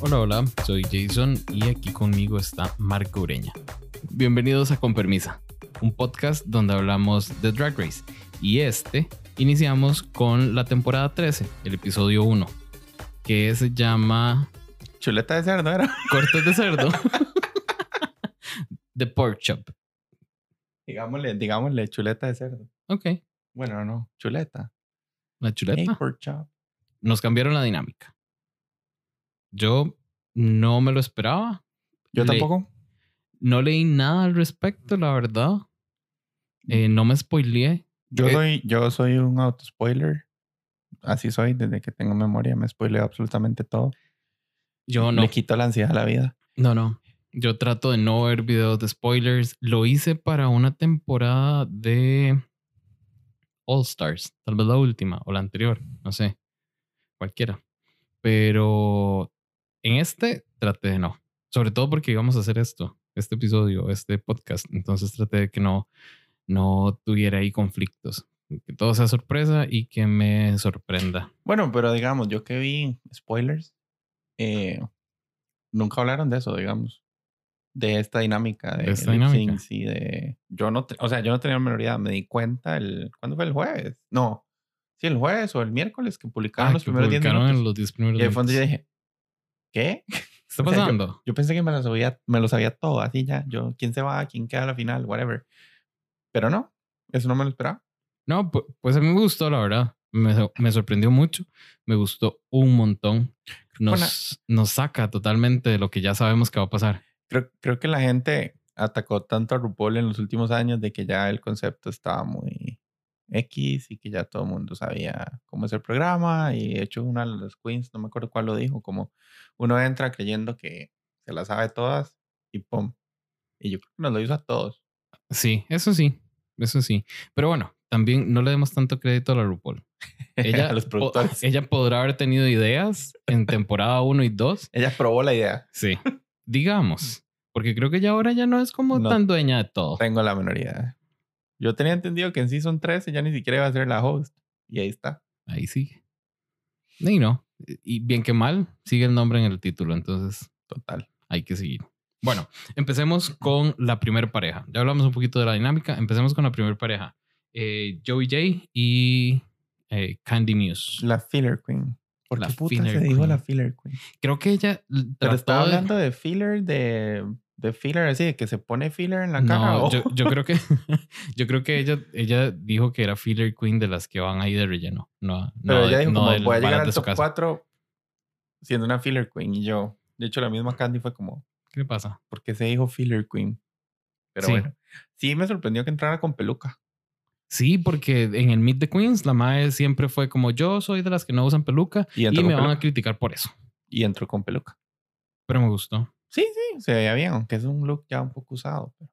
Hola, hola, soy Jason y aquí conmigo está Marco Ureña. Bienvenidos a Con Permisa, un podcast donde hablamos de Drag Race. Y este iniciamos con la temporada 13, el episodio 1, que se llama Chuleta de cerdo, ¿era? Cortes de cerdo. The Pork Chop. Digámosle, digámosle chuleta de cerdo. Ok, Bueno, no, chuleta. la chuleta. Hey, pork chop. Nos cambiaron la dinámica. Yo no me lo esperaba. Yo Le- tampoco. No leí nada al respecto, la verdad. Eh, no me spoileé. Yo Eh, soy, yo soy un auto spoiler. Así soy, desde que tengo memoria me spoileo absolutamente todo. Yo no. Le quito la ansiedad a la vida. No, no. Yo trato de no ver videos de spoilers. Lo hice para una temporada de All Stars. Tal vez la última o la anterior. No sé. Cualquiera. Pero en este traté de no. Sobre todo porque íbamos a hacer esto. Este episodio, este podcast. Entonces traté de que no, no tuviera ahí conflictos. Que todo sea sorpresa y que me sorprenda. Bueno, pero digamos, yo que vi spoilers, eh, nunca hablaron de eso, digamos. De esta dinámica de, De esta dinámica. y de. Yo no, o sea, yo no tenía la menor idea. Me di cuenta el. ¿Cuándo fue el jueves? No. Sí, el jueves o el miércoles que publicaron Ah, los que primeros 10 publicaron minutos. en los 10 primeros Y de fondo yo minutos. dije, ¿qué? ¿Qué está o sea, yo- pasando? Yo pensé que me lo sabía, me lo sabía todo, así ya. Yo, ¿quién se va? ¿Quién queda a la final? Whatever. Pero no, eso no me lo esperaba. No, pu- pues a mí me gustó, la verdad. Me, me sorprendió mucho. Me gustó un montón. Nos, nos saca totalmente de lo que ya sabemos que va a pasar. Creo, creo que la gente atacó tanto a RuPaul en los últimos años de que ya el concepto estaba muy X y que ya todo el mundo sabía cómo es el programa. Y de hecho, una de las queens, no me acuerdo cuál lo dijo, como uno entra creyendo que se las sabe todas y pum. Y yo creo que nos lo hizo a todos. Sí, eso sí. Eso sí. Pero bueno, también no le demos tanto crédito a la RuPaul. Ella, a los po- productores. ella podrá haber tenido ideas en temporada 1 y 2. Ella probó la idea. Sí. Digamos. Porque creo que ya ahora ya no es como No. tan dueña de todo. Tengo la menor idea. Yo tenía entendido que en Season 13 ya ni siquiera iba a ser la host. Y ahí está. Ahí sigue. Y no. Y bien que mal, sigue el nombre en el título. Entonces, Total. hay que seguir. Bueno, empecemos con la primera pareja. Ya hablamos un poquito de la dinámica. Empecemos con la primera pareja. Eh, Joey J y eh, Candy Muse. La Filler Queen. ¿Por La qué puta se dijo la Filler Queen? Creo que ella Pero estaba de- hablando de filler, de, de filler así, de que se pone filler en la caja. No, yo, yo creo que yo creo que ella, ella dijo que era filler queen de las que van ahí de relleno. No, Pero no, ella dijo, no como voy a llegar al top casa. 4 siendo una Filler Queen. Y yo, de hecho, la misma Candy fue como, ¿Qué pasa? ¿por qué se dijo Filler Queen? Pero Sí. bueno, sí me sorprendió que entrara con peluca. Sí, porque en el Meet the Queens la mae siempre fue como yo soy de las que no usan peluca Y y me con, van a peluca. criticar por eso. y entró con peluca. Pero me gustó. Sí, sí, se veía bien, aunque es un look ya un poco usado. pero-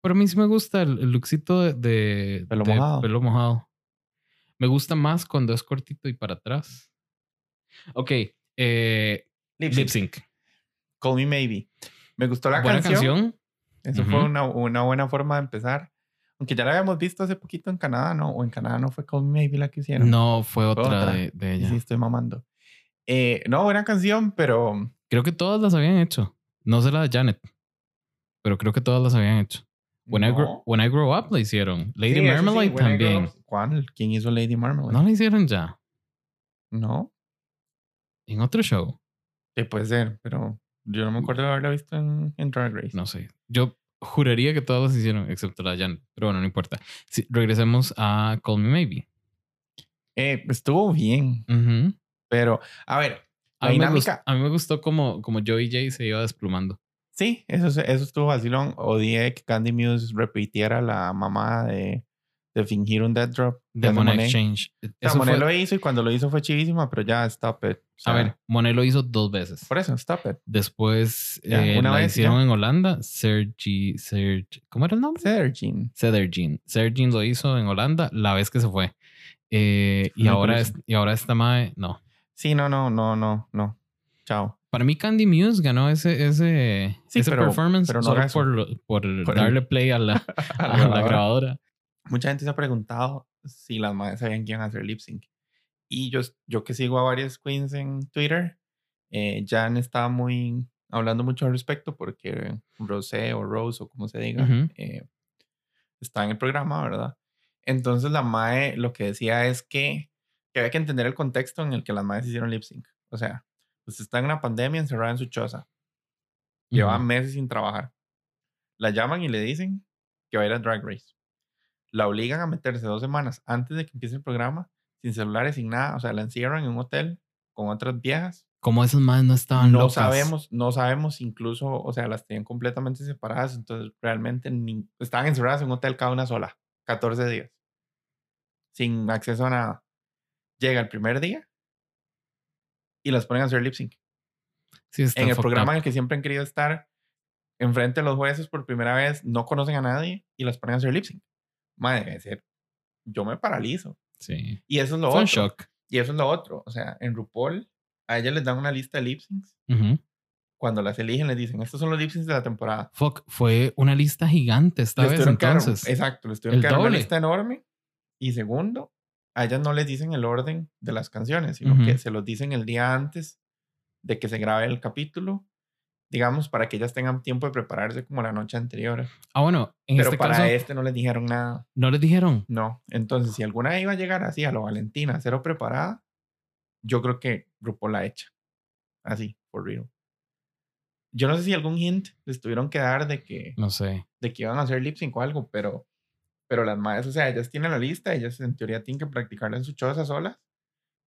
Pero a mí sí me gusta el, el lookcito de, de- Pelo de mojado. pelo mojado. Me gusta más cuando es cortito y para atrás. Ok, eh, Lip lip sync. Call Me Maybe. Me gustó la Buena canción. canción. Eso fue una, una buena forma de empezar. Aunque ya la habíamos visto hace poquito en Canadá, ¿no? O en Canadá no fue Call Me Maybe la que hicieron. No, fue otra, otra. De, de Y ella. Sí, estoy mamando. Eh, no, buena canción, pero Creo que todas las habían hecho. No sé la de Janet, pero creo que todas las habían hecho. When, I, grow. When I Grow Up la hicieron. Lady Sí, Marmalade también. Up. ¿Cuál? ¿Quién hizo Lady Marmalade? No la hicieron ya. No, En otro show. sí, puede ser, pero yo no me acuerdo de haberla visto en, en Drag Race. No sé. Yo juraría que todas las hicieron, excepto la de Janet. Pero bueno, no importa. Sí, regresemos a Call Me Maybe. Eh, estuvo bien, pero a ver, a, la mí dinámica. gustó, a mí me gustó como, como Joey J se iba desplumando. Sí, eso, eso estuvo vacilón. Odié que Candy Muse repitiera la mamá de, de fingir un dead drop. De Monet. Exchange. O sea, Monet fue- lo hizo y cuando lo hizo fue chivísima, pero ya, stop it. O a sea, ver, Monet lo hizo dos veces. Por eso, stop it. Después Ya, eh, una la vez, hicieron ya. en Holanda. Sergi, Sergi, ¿cómo era el nombre? Sergin. Cedergin. Cedergin lo hizo en Holanda la vez que se fue. Eh, y, ahora es, y ahora esta mae, no. Sí, no, no, no, no, no. Chao. Para mí Candy Muse ganó ese, ese, Sí, ese pero- performance pero no solo por, por, Por el- darle play a la, a la grabadora. grabadora. Mucha gente se ha preguntado si las madres sabían que iban a hacer lip sync. Y yo, yo que sigo a varias queens en Twitter, Eh, Jan estaba muy hablando mucho al respecto porque Rosé o Rose o como se diga, Ujú. eh, está en el programa, ¿verdad? Entonces la MAE lo que decía es que, que había que entender el contexto en el que las MAEs hicieron lip sync. O sea, pues está en una pandemia encerrada en su choza. Lleva Ujú. meses sin trabajar. La llaman y le dicen que va a ir a Drag Race. La obligan a meterse dos semanas antes de que empiece el programa, sin celulares, sin nada. O sea, la encierran en un hotel con otras viejas. Como esos más no estaban No locas. sabemos, no sabemos incluso, o sea, las tenían completamente separadas. Entonces, realmente ni- estaban encerradas en un hotel cada una sola, 14 días, sin acceso a nada. Llega el primer día y las ponen a hacer lip sync. Sí, en el programa en up. el que siempre han querido estar, enfrente de los jueces por primera vez, no conocen a nadie y las ponen a hacer lip sync. Madre, debe ser. Yo me paralizo. Sí. Y eso es lo Fue un otro. shock. Y eso es lo otro. O sea, en RuPaul, a ellas les dan una lista de lip syncs. Ujú. Cuando las eligen, les dicen: Estos son los lip syncs de la temporada. Fuck, fue una lista gigante esta Les vez entonces. exacto, les tuvieron el que dar una lista enorme. Y segundo, a ellas no les dicen el orden de las canciones, sino que se los dicen el día antes de que se grabe el capítulo, digamos, para que ellas tengan tiempo de prepararse como la noche anterior. Ah, bueno, en Pero este para caso este no les dijeron nada. no les dijeron. No. Entonces, si alguna iba a llegar así a lo Valentina, cero preparada, yo creo que RuPaul la echa. Así, for real. Yo no sé si algún hint les tuvieron que dar de que No sé. de que iban a hacer lip sync o algo, pero, pero las madres, o sea, ellas tienen la lista, ellas en teoría tienen que practicarla en su choza solas,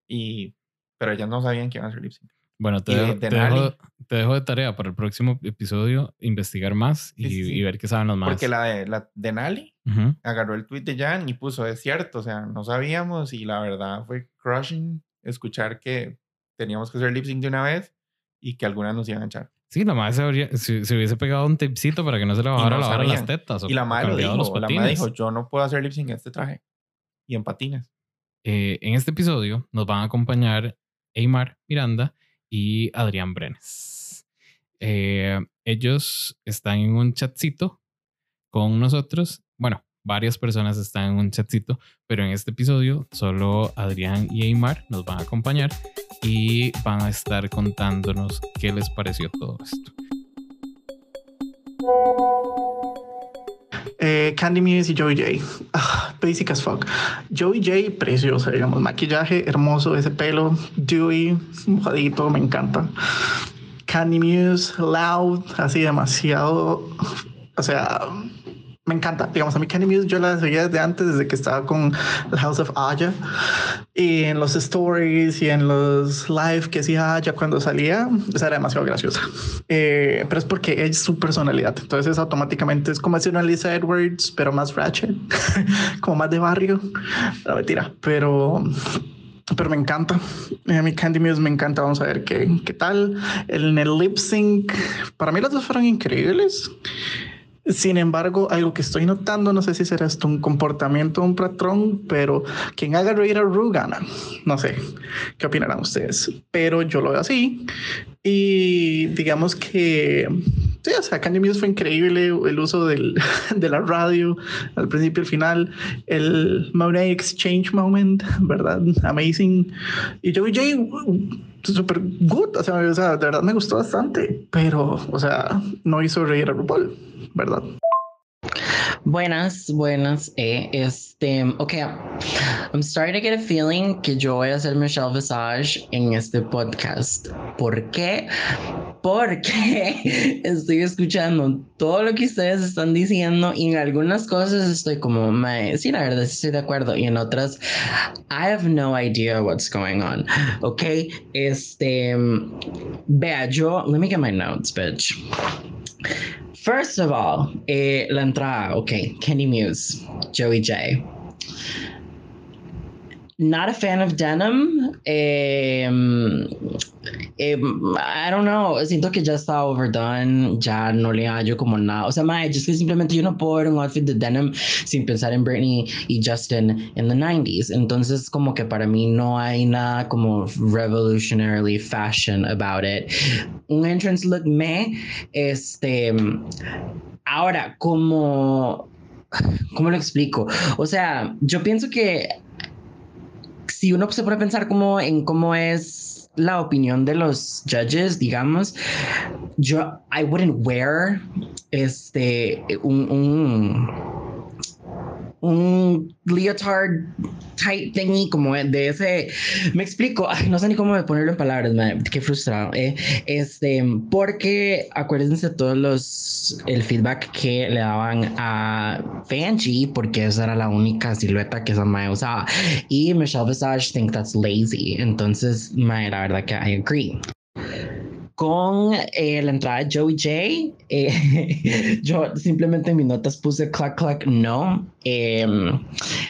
y, pero ellas no sabían que iban a hacer lip sync. Bueno, te, de dejo, te, dejo, te dejo de tarea para el próximo episodio investigar más y, Sí, sí, y ver qué saben los más. Porque la de, la de Nali Ujú. agarró el tweet de Jan y puso, es cierto, o sea, no sabíamos, y la verdad fue crushing escuchar que teníamos que hacer lip sync de una vez y que algunas nos iban a echar. Sí, la madre se, habría- se, se hubiese pegado un tipcito para que no se le bajara no la las tetas. O, Y la madre lo dijo, los la madre dijo, yo no puedo hacer lip sync en este traje y en patines. Eh, en este episodio nos van a acompañar Eymar Miranda y Adrián Brenes. Eh, ellos están en un chatcito con nosotros. Bueno, varias personas están en un chatcito, pero en este episodio solo Adrián y Eymar nos van a acompañar y van a estar contándonos qué les pareció todo esto. Eh, Candy Muse y Joey J. Ah, basic as fuck. Joey J, preciosa, digamos. Maquillaje hermoso, ese pelo, dewy, mojadito, me encanta. Candy Muse, loud, así demasiado. O sea, me encanta. Digamos, a mí Candy Muse yo la seguía desde antes, desde que estaba con House of Aya. Y en los stories y en los live que hacía Aya cuando salía, o sea, era demasiado graciosa. Eh, pero es porque es su personalidad. Entonces, automáticamente es como decir una Lisa Edwards, pero más ratchet, como más de barrio. No, mentira, pero. Pero me encanta. A mí Candy Muse me encanta. Vamos a ver qué, qué tal. En el lip sync, para mí las dos fueron increíbles. Sin embargo, algo que estoy notando, no sé si será esto un comportamiento, un patrón, pero quien haga reír a Ru gana. No sé qué opinarán ustedes, pero yo lo veo así. Y digamos que, sí, o sea, Candy Muse fue increíble el uso del, de la radio al principio y al final, el Monet Exchange Moment, ¿verdad? Amazing. Y Joey J, super good, o sea, o sea, de verdad me gustó bastante, pero, o sea, no hizo reír a RuPaul, ¿verdad? Buenas, buenas. Eh, este, ok, I'm starting to get a feeling que yo voy a hacer Michelle Visage en este podcast. ¿Por qué? Porque estoy escuchando todo lo que ustedes están diciendo y en algunas cosas estoy como, "Mae, sí, la verdad sí estoy de acuerdo y en otras, I have no idea what's going on. Ok, este, vea, yo, let me get my notes, bitch. First of all, eh, la entrada, ok, Kenny Muse, Joey J. Not a fan of denim. Eh, eh, I don't know. Siento que ya está overdone. Ya no le hallo como nada. O sea, mae, es que simplemente yo no puedo ver un outfit de denim sin pensar en Britney y Justin en the 90s. Entonces, como que para mí no hay nada como revolutionarily fashion about it. Un entrance look me, este. Ahora, como. ¿Cómo lo explico? O sea, yo pienso que si uno se puede pensar como en cómo es la opinión de los judges, digamos, yo, I wouldn't wear este, un, un un leotard type thingy como de ese me explico no sé ni cómo ponerlo en palabras man, qué frustrado eh. este porque acuérdense todos los el feedback que le daban a Fanchi porque esa era la única silueta que esa mae usaba y Michelle Visage think that's lazy entonces mae, la verdad que I agree con eh, la entrada de Joey J. Eh, yo simplemente en mis notas puse clack clack no. Em,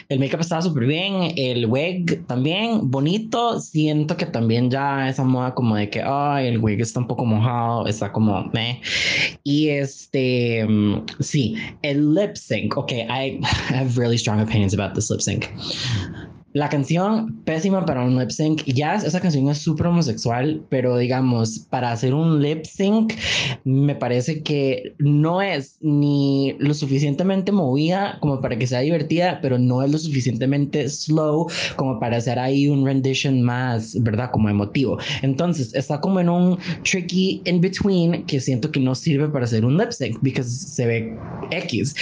el make-up estaba súper bien, el wig también bonito. Siento que también ya esa moda como de que ay, el wig está un poco mojado, está como meh. Y este, em, sí, el lip sync. Ok, I have really strong opinions about this lip sync. La canción, pésima para un lip sync. Ya esa canción es súper homosexual, pero digamos, para hacer un lip sync, me parece que no es ni lo suficientemente movida como para que sea divertida, pero no es lo suficientemente slow como para hacer ahí un rendition más, ¿verdad? Como emotivo. Entonces, está como en un tricky in between que siento que no sirve para hacer un lip sync, porque se ve X.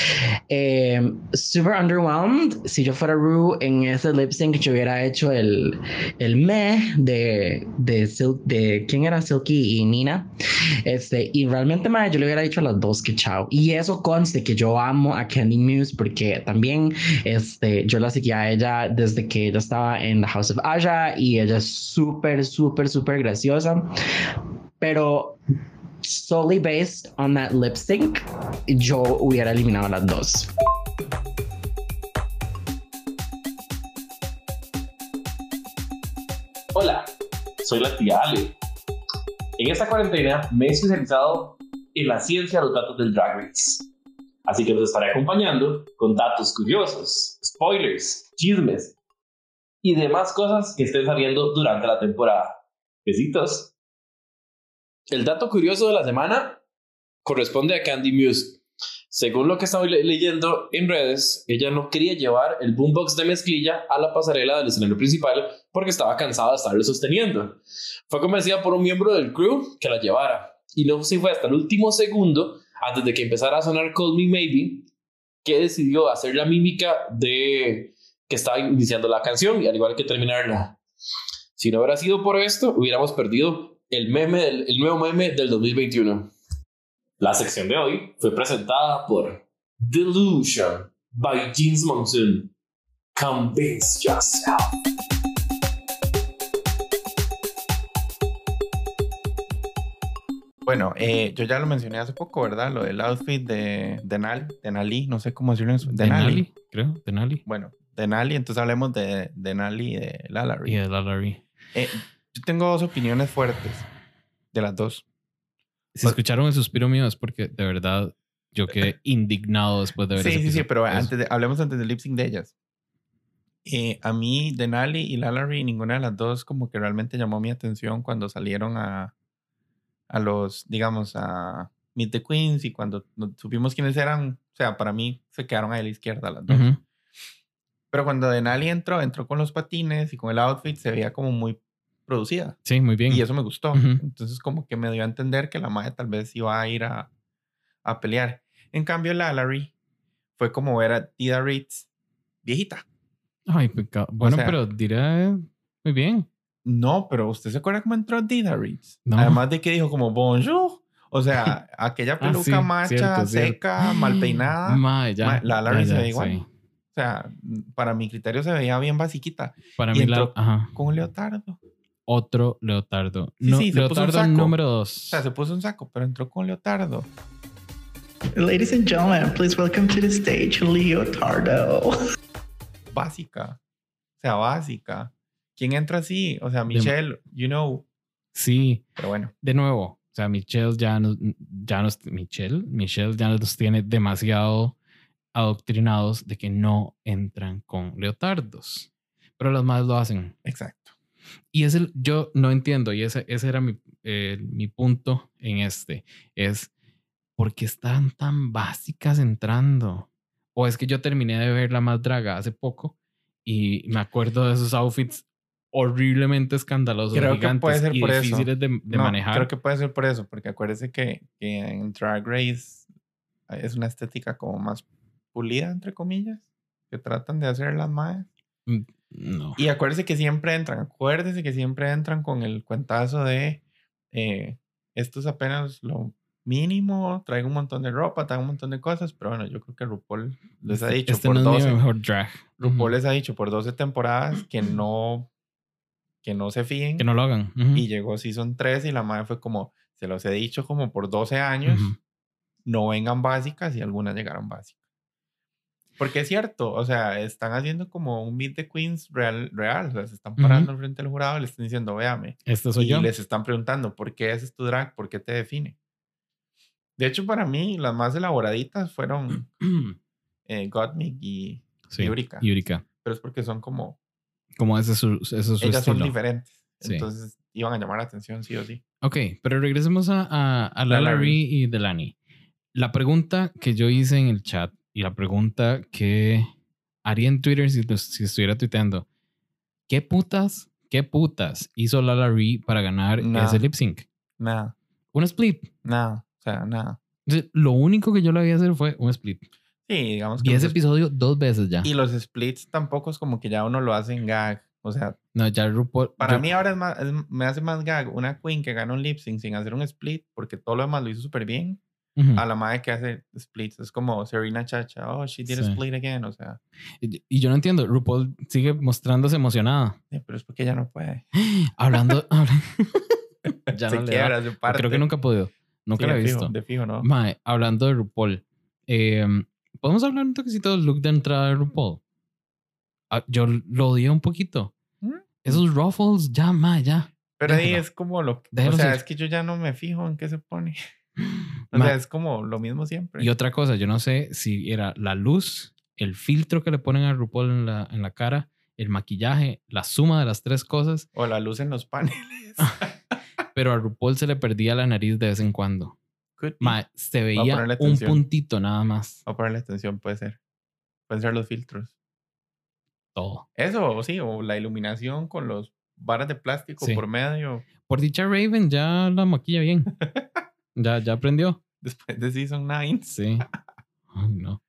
Eh, super underwhelmed. Si yo fuera Rue en ese lip sync, que yo hubiera hecho el, el me de, de, de quién era Silky y Nina. Este, y realmente más yo le hubiera dicho a las dos que chao. Y eso conste que yo amo a Candy Muse porque también este, yo la seguía a ella desde que ella estaba en The House of Aja y ella es súper, súper, súper graciosa. Pero solely based on that lip sync, yo hubiera eliminado a las dos. Soy la tía Ale. En esta cuarentena me he especializado en la ciencia de los datos del Drag Race. Así que los estaré acompañando con datos curiosos, spoilers, chismes y demás cosas que estén saliendo durante la temporada. Besitos. El dato curioso de la semana corresponde a Candy Muse, según lo que estaba leyendo en redes, ella no quería llevar el boombox de mezclilla a la pasarela del escenario principal porque estaba cansada de estarlo sosteniendo. Fue convencida por un miembro del crew que la llevara. Y luego sí fue hasta el último segundo, antes de que empezara a sonar Call Me Maybe, que decidió hacer la mímica de que estaba iniciando la canción y al igual que terminarla. Si no hubiera sido por esto, hubiéramos perdido el meme, el nuevo meme del 2021. La sección de hoy fue presentada por Delusion by Jeans Monsoon. Convince yourself. Bueno, eh, yo ya lo mencioné hace poco, ¿verdad? Lo del outfit de Denali, Denali, no sé cómo decirlo en Denali, creo, Denali. Bueno, Denali, entonces hablemos de Denali y de Lalari. Y de Lalari. Eh, yo tengo dos opiniones fuertes, de las dos. Si escucharon el suspiro mío es porque de verdad yo quedé indignado después de ver Sí, sí, sí, pero antes de, hablemos antes del lip sync de ellas. Eh, a mí, Denali y Lalari, ninguna de las dos como que realmente llamó mi atención cuando salieron a, a los, digamos, a Meet the Queens y cuando supimos quiénes eran, o sea, para mí se quedaron ahí a la izquierda las dos. Pero cuando Denali entró, entró con los patines y con el outfit, se veía como muy producida. Sí, muy bien. Y eso me gustó. Entonces como que me dio a entender que la madre tal vez iba a ir a, a pelear. En cambio, la Larry fue como ver a Tida Ritz viejita. Ay, pecado. Bueno, pero dirá muy bien. No, pero ¿usted se acuerda cómo entró Tida Ritz? Además de que dijo como bonjour. O sea, aquella ah, peluca macha, seca, mal peinada. la Larry se ve igual. O sea, para mi criterio se veía bien basiquita. Para mí, la, ajá. con un leotardo otro leotardo. Sí, sí, leotardo número dos. O sea, se puso un saco, pero entró con leotardo. Ladies and gentlemen, please welcome to the stage Leotardo. Básica. O sea, básica. ¿Quién entra así? O sea, Michelle, you know. Sí. Pero bueno. De nuevo, o sea, Michelle ya nos, ya nos, Michelle, Michelle ya nos tiene demasiado adoctrinados de que no entran con leotardos. Pero los más lo hacen. Exacto. Y es el, yo no entiendo, y ese, ese era mi, eh, mi punto en este, es ¿por qué están tan básicas entrando? O es que yo terminé de ver la más draga hace poco y me acuerdo de esos outfits horriblemente escandalosos, Creo que puede ser y por eso. difíciles de, de No, manejar. Creo que puede ser por eso, porque acuérdese que, que en Drag Race es una estética como más pulida, entre comillas, que tratan de hacer las maes. No. Y acuérdese que siempre entran, acuérdese que siempre entran con el cuentazo de eh, esto es apenas lo mínimo, traigo un montón de ropa, traigo un montón de cosas, pero bueno, yo creo que RuPaul les ha Este- dicho este por no es 12, mi mejor drag. RuPaul les ha dicho por 12 temporadas que no que no se fíen Que no lo hagan. Y llegó season 3 y la madre fue como se los he dicho como por 12 años, no vengan básicas y algunas llegaron básicas. Porque es cierto, o sea, están haciendo como un meet de queens real, real, o sea, se están parando frente al jurado y le están diciendo, véame, Este soy y yo. les están preguntando, ¿por qué ese es tu drag? ¿Por qué te define? De hecho, para mí, las más elaboraditas fueron eh, Gottmik y sí. Yurika. Yurika. pero es porque son como, Como ese es su, ese es su ellas son estilo. diferentes. Sí. Entonces, iban a llamar la atención sí o sí. Ok, pero regresemos a, a, a y Delani. La pregunta que yo hice en el chat y la pregunta que haría en Twitter si, si estuviera tuiteando. ¿Qué putas, qué putas hizo Lala Ree para ganar Nada. ese lip sync? Nada, Un split. nada, o sea, nada. Lo único que yo le había hacer fue un split. Sí, digamos que Vi ese episodio dos veces ya. Y los splits tampoco es como que ya uno lo hace en gag. O sea, No, ya RuPaul. para yo- mí ahora es más, es- me hace más gag una queen que gana un lip sync sin hacer un split, porque todo lo demás lo hizo súper bien, Ujú. a la madre que hace splits. Es como Serena Chacha, oh, she did a Sí. split again. O sea, Y y yo no entiendo. RuPaul sigue mostrándose emocionada. sí, pero es porque ella no puede. Hablando. habla- ya se no le da. quiebra, se parte. Creo que nunca ha podido. Nunca Sí, la he fijo, visto. de fijo, ¿no? Mae, hablando de RuPaul, eh, ¿podemos hablar un toquecito del look de entrada de RuPaul? Ah, yo lo odié un poquito. ¿Mm? Esos ruffles, ya, mae, ya. Pero ahí déjala. es como lo que. O Déjalo sea, es que yo ya no me fijo en qué se pone. O Mae, sea, es como lo mismo siempre. y otra cosa, yo no sé si era la luz, el filtro que le ponen a RuPaul en la, en la cara, el maquillaje, la suma de las tres cosas, O la luz en los paneles. pero a RuPaul se le perdía la nariz de vez en cuando. Mae, se veía un puntito nada más. O ponerle atención, puede ser. Pueden ser los filtros. Todo. Eso, sí, o la iluminación con los varas de plástico Sí. por medio. Por dicha Raven ya la maquilla bien. ya, ya aprendió. Después de Season 9. Sí. Ay, no.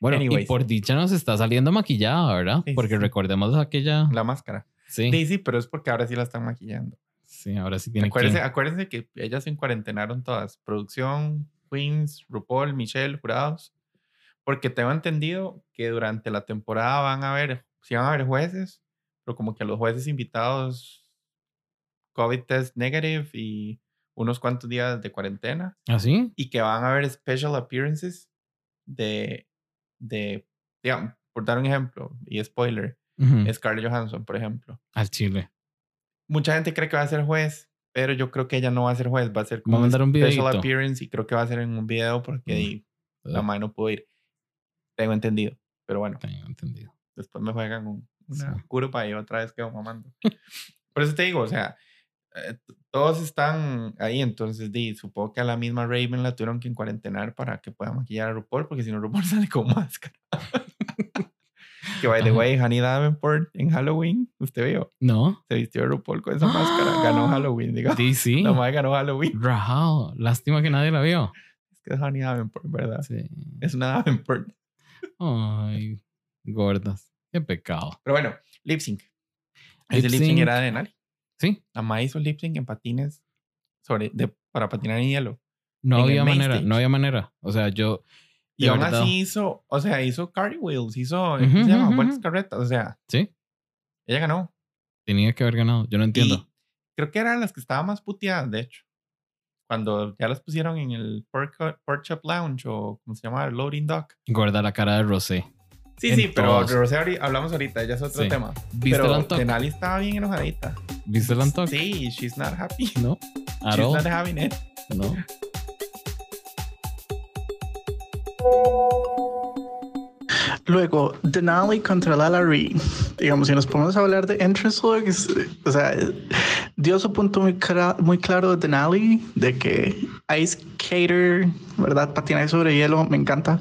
Bueno, y Anyways. por dicha nos está saliendo maquillada, ¿verdad? Sí, Porque sí. recordemos aquella. La máscara. Sí, Sí, sí, pero es porque ahora sí la están maquillando. sí, ahora sí tiene Acuérdense, que. acuérdense que ellas se encuarentenaron todas. Producción, Queens, RuPaul, Michelle, jurados. Porque tengo entendido que durante la temporada van a haber, sí van a haber jueces, pero como que los jueces invitados COVID test negative y unos cuantos días de cuarentena. ¿Así? y que van a haber special appearances de, de digamos, por dar un ejemplo, y spoiler, Ujú. Scarlett Johansson, por ejemplo. Al chile. Mucha gente cree que va a ser juez, pero yo creo que ella no va a ser juez, va a ser Va a como un special videíto. appearance y creo que va a ser en un video porque Mm. di- la Ugh, madre no pudo ir. Tengo entendido, pero bueno, Tengo entendido. después me juegan un- una Sí. curva y otra vez quedo mamando. Por eso te digo, o sea, eh, todos están ahí, entonces di, supongo que a la misma Raven la tuvieron que encuarentenar para que pueda maquillar a RuPaul, porque si no RuPaul sale con máscara. que by the way, Honey Davenport en Halloween, usted vio, No. se vistió de RuPaul con esa máscara, ganó Halloween, digamos. Sí, sí. La madre ganó Halloween. Rajao. Lástima que nadie la vio. Es que es Honey Davenport, ¿verdad? Sí. Es una Davenport. Ay, gordas. Qué pecado. Pero bueno, lip sync. Ese Lip sync. era de Nali. Sí. Madre hizo lip sync en patines sobre, de, para patinar en hielo. No En había manera. stage. No había manera. O sea, yo. Y aún verdad- así hizo, o sea, hizo carry wheels, hizo, ¿cómo se llama? Vueltas ujú. carretas, o sea, Sí. ella ganó. Tenía que haber ganado. Yo no entiendo. Y creo que eran las que estaban más puteadas, de hecho. Cuando ya las pusieron en el Pork, Chop Lounge o, ¿cómo se llama? El Loading Dock. Gorda la cara de Rosé. Sí, En sí, pero hablamos ahorita, ya es otro Sí. tema. ¿Viste pero? Denali estaba bien enojadita. ¿Viste el Untucked? Sí, she's not happy. No. At she's all. not having it. No. Luego, Denali contra Ree. Digamos, si nos ponemos a hablar de entrance looks, o sea, dio su punto muy, muy claro de Denali, de que Ice Skater, ¿verdad? Patinaje sobre hielo, me encanta.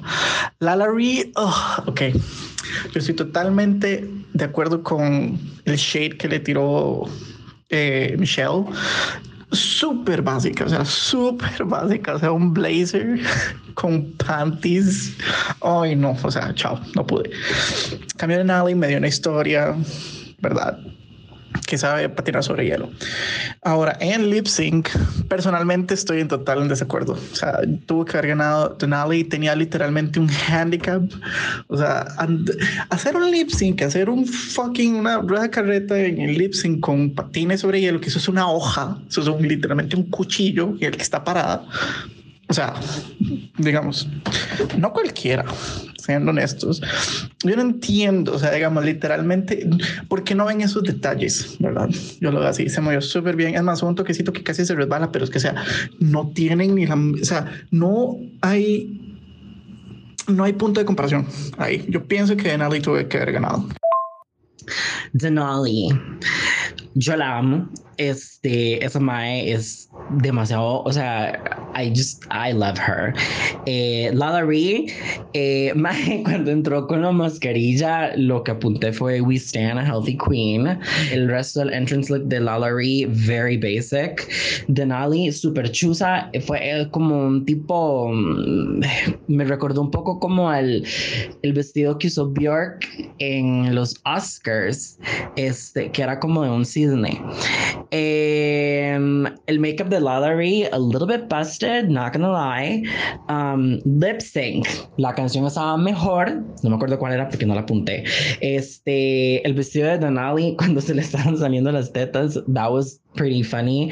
Lalaurie, oh, ok. Yo estoy totalmente de acuerdo con el shade que le tiró eh, Michelle. Súper básica, o sea, súper básica. O sea, un blazer con panties. Ay, no, o sea, chao, no pude. Cambio de Denali, me dio una historia, ¿verdad? Que sabe patinar sobre hielo. Ahora, en lip sync, personalmente estoy en total en desacuerdo. O sea, tuvo que haber ganado Denali, tenía literalmente un handicap. O sea, hacer un lip sync, hacer un fucking una rueda de carreta en el lip sync con patines sobre hielo, que eso es una hoja, eso es un- literalmente un cuchillo y el que está parada. O sea, digamos, no cualquiera, siendo honestos. Yo no entiendo, o sea, digamos, literalmente, ¿por qué no ven esos detalles? ¿Verdad? Yo lo veo así, se movió súper bien. Es más, un toquecito que casi se resbala, pero es que, o sea, no tienen ni la, o sea, no hay, no hay punto de comparación ahí. Yo pienso que Denali tuvo que haber ganado. Denali. Yo la amo. Este, esa mae es demasiado, o sea, I just, I love her. Eh, Lalaurie, eh, mae, cuando entró con la mascarilla, lo que apunté fue We Stand a Healthy Queen. El resto del entrance look de Lalaurie, very basic. Denali, super chusa, fue como un tipo, mm, me recordó un poco como el, el vestido que usó Bjork en los Oscars, este, que era como de un cisne. Em, el makeup de Lalaurie, a little bit busted, not gonna lie. Um, lip sync, la canción estaba mejor, no me acuerdo cuál era porque no la apunté. Este, el vestido de Denali cuando se le estaban saliendo las tetas, that was pretty funny.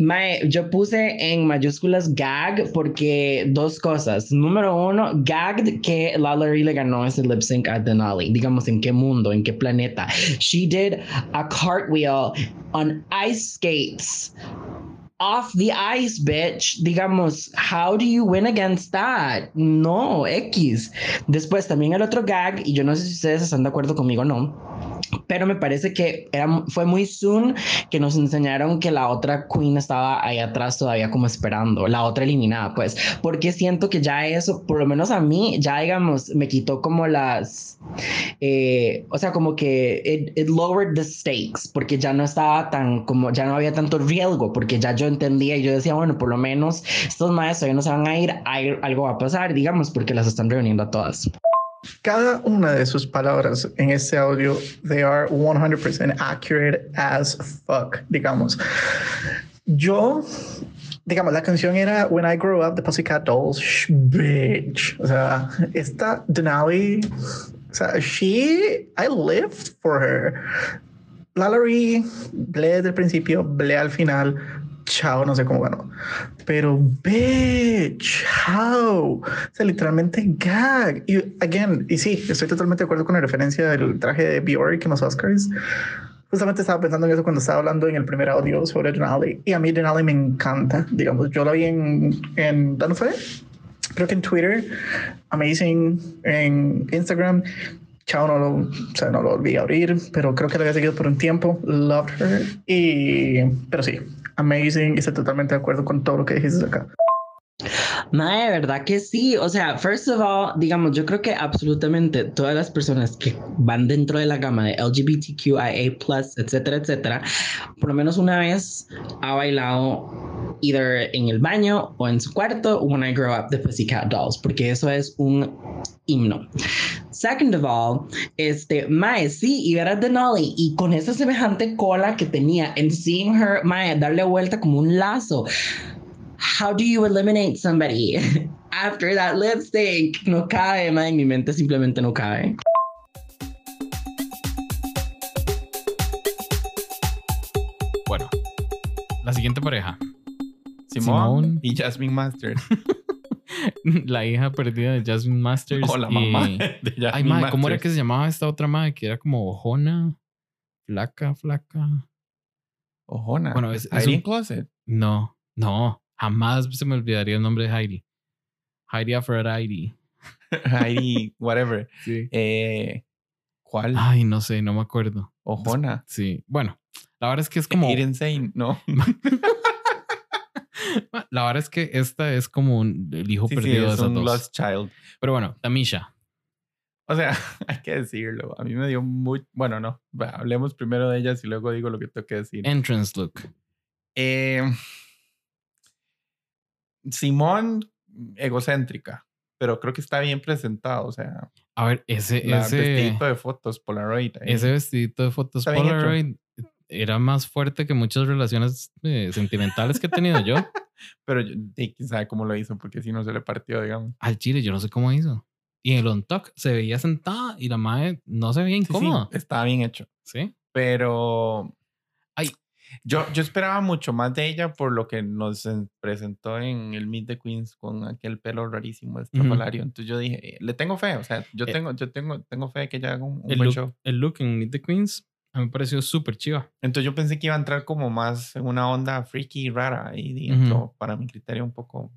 Mae, yo puse en mayúsculas gag porque dos cosas. Número uno, gagged que Lalaurie le ganó ese lip sync a Denali. Digamos, ¿en qué mundo? ¿En qué planeta? She did a cartwheel on ice skates. Off the ice, bitch. Digamos, how do you win against that? No, X. Después también el otro gag, y yo no sé si ustedes están de acuerdo conmigo o no, pero me parece que era, fue muy soon que nos enseñaron que la otra queen estaba ahí atrás todavía como esperando, la otra eliminada, pues, porque siento que ya eso, por lo menos a mí, ya digamos, me quitó como las, eh, o sea, como que it, it lowered the stakes, porque ya no estaba tan, como, ya no había tanto riesgo, porque ya yo entendía y yo decía, bueno, por lo menos estos maestros todavía no se van a ir, algo va a pasar, digamos, porque las están reuniendo a todas. Cada una de sus palabras en este audio, they are 100% accurate as fuck, digamos. Yo, digamos, la canción era When I Grow Up, The Pussycat Dolls, bitch. O sea, esta Denali, o sea, she, I lived for her. Lalaurie, ble desde el principio, ble al final. Chao, no sé cómo ganó. Pero, bitch, how? O sea, literalmente gag. Y, again, y sí, estoy totalmente de acuerdo con la referencia del traje de Bjork en los Oscars. Justamente estaba pensando en eso cuando estaba hablando en el primer audio sobre Denali. Y a mí Denali me encanta. Digamos, yo la vi en, en ¿dónde fue? Creo que en Twitter, Amazing, en Instagram. Chao, no lo, o sea, no lo volví a abrir, pero creo que lo había seguido por un tiempo. Loved her. Y, pero sí, amazing. Y estoy totalmente de acuerdo con todo lo que dijiste acá. Mae, verdad que sí. O sea, first of all, digamos, yo creo que absolutamente todas las personas que van dentro de la gama de LGBTQIA, etcétera, etcétera, por lo menos una vez ha bailado either en el baño o en su cuarto When I Grow Up the Pussycat Dolls, porque eso es un himno. Second of all, este, Mae, sí, y ver a Denali y con esa semejante cola que tenía, and seeing her, Mae, darle vuelta como un lazo. How do you eliminate somebody after that lip sync? No cabe, Mae, en mi mente simplemente no cabe. Bueno, la siguiente pareja. Simón Simón. y Jasmine Masters. la hija perdida de Jasmine Masters. O la y- mamá de Jasmine Ay, madre, ¿cómo era que se llamaba esta otra madre? Que era como ojona, flaca, flaca. Ojona. Bueno, es- un- Closet. No, no, jamás se me olvidaría el nombre de Heidi. Heidi Aphrodite. Heidi, whatever. Sí. Eh, ¿Cuál? Ay, no sé, no me acuerdo. Ojona. Sí, bueno, La verdad es que es como. Ir insane, no. La verdad es que esta es como un- el hijo Sí, sí, perdido de es esas un dos. lost child. Pero bueno, Tamisha. O sea, hay que decirlo. A mí me dio muy. Bueno, no. Hablemos primero de ellas y luego digo lo que tengo que decir. Entrance look. Eh, Simón, egocéntrica, pero creo que está bien presentado. O sea, A ver, ese, vestidito de fotos Polaroid. ahí. ese vestidito de fotos hecho. Polaroid era más fuerte que muchas relaciones eh, sentimentales que he tenido yo. Pero yo- sabe cómo lo hizo, porque si no se le partió, digamos. Al chile, yo no sé cómo hizo. Y en el on talk se veía sentada y la madre no se veía Sí, sí, incómoda. estaba bien hecho. Sí. Pero. Ay. Yo, yo esperaba mucho más de ella por lo que nos en- presentó en el Meet the Queens con aquel pelo rarísimo, estrafalario. Entonces yo dije, eh, le tengo fe. O sea, yo Eh, tengo, yo tengo, tengo fe de que ella haga un, un El buen look, show. el look en Meet the Queens a mí me pareció súper chiva. Entonces yo pensé que iba a entrar como más en una onda freaky, rara. Y entró, para mi criterio, un poco,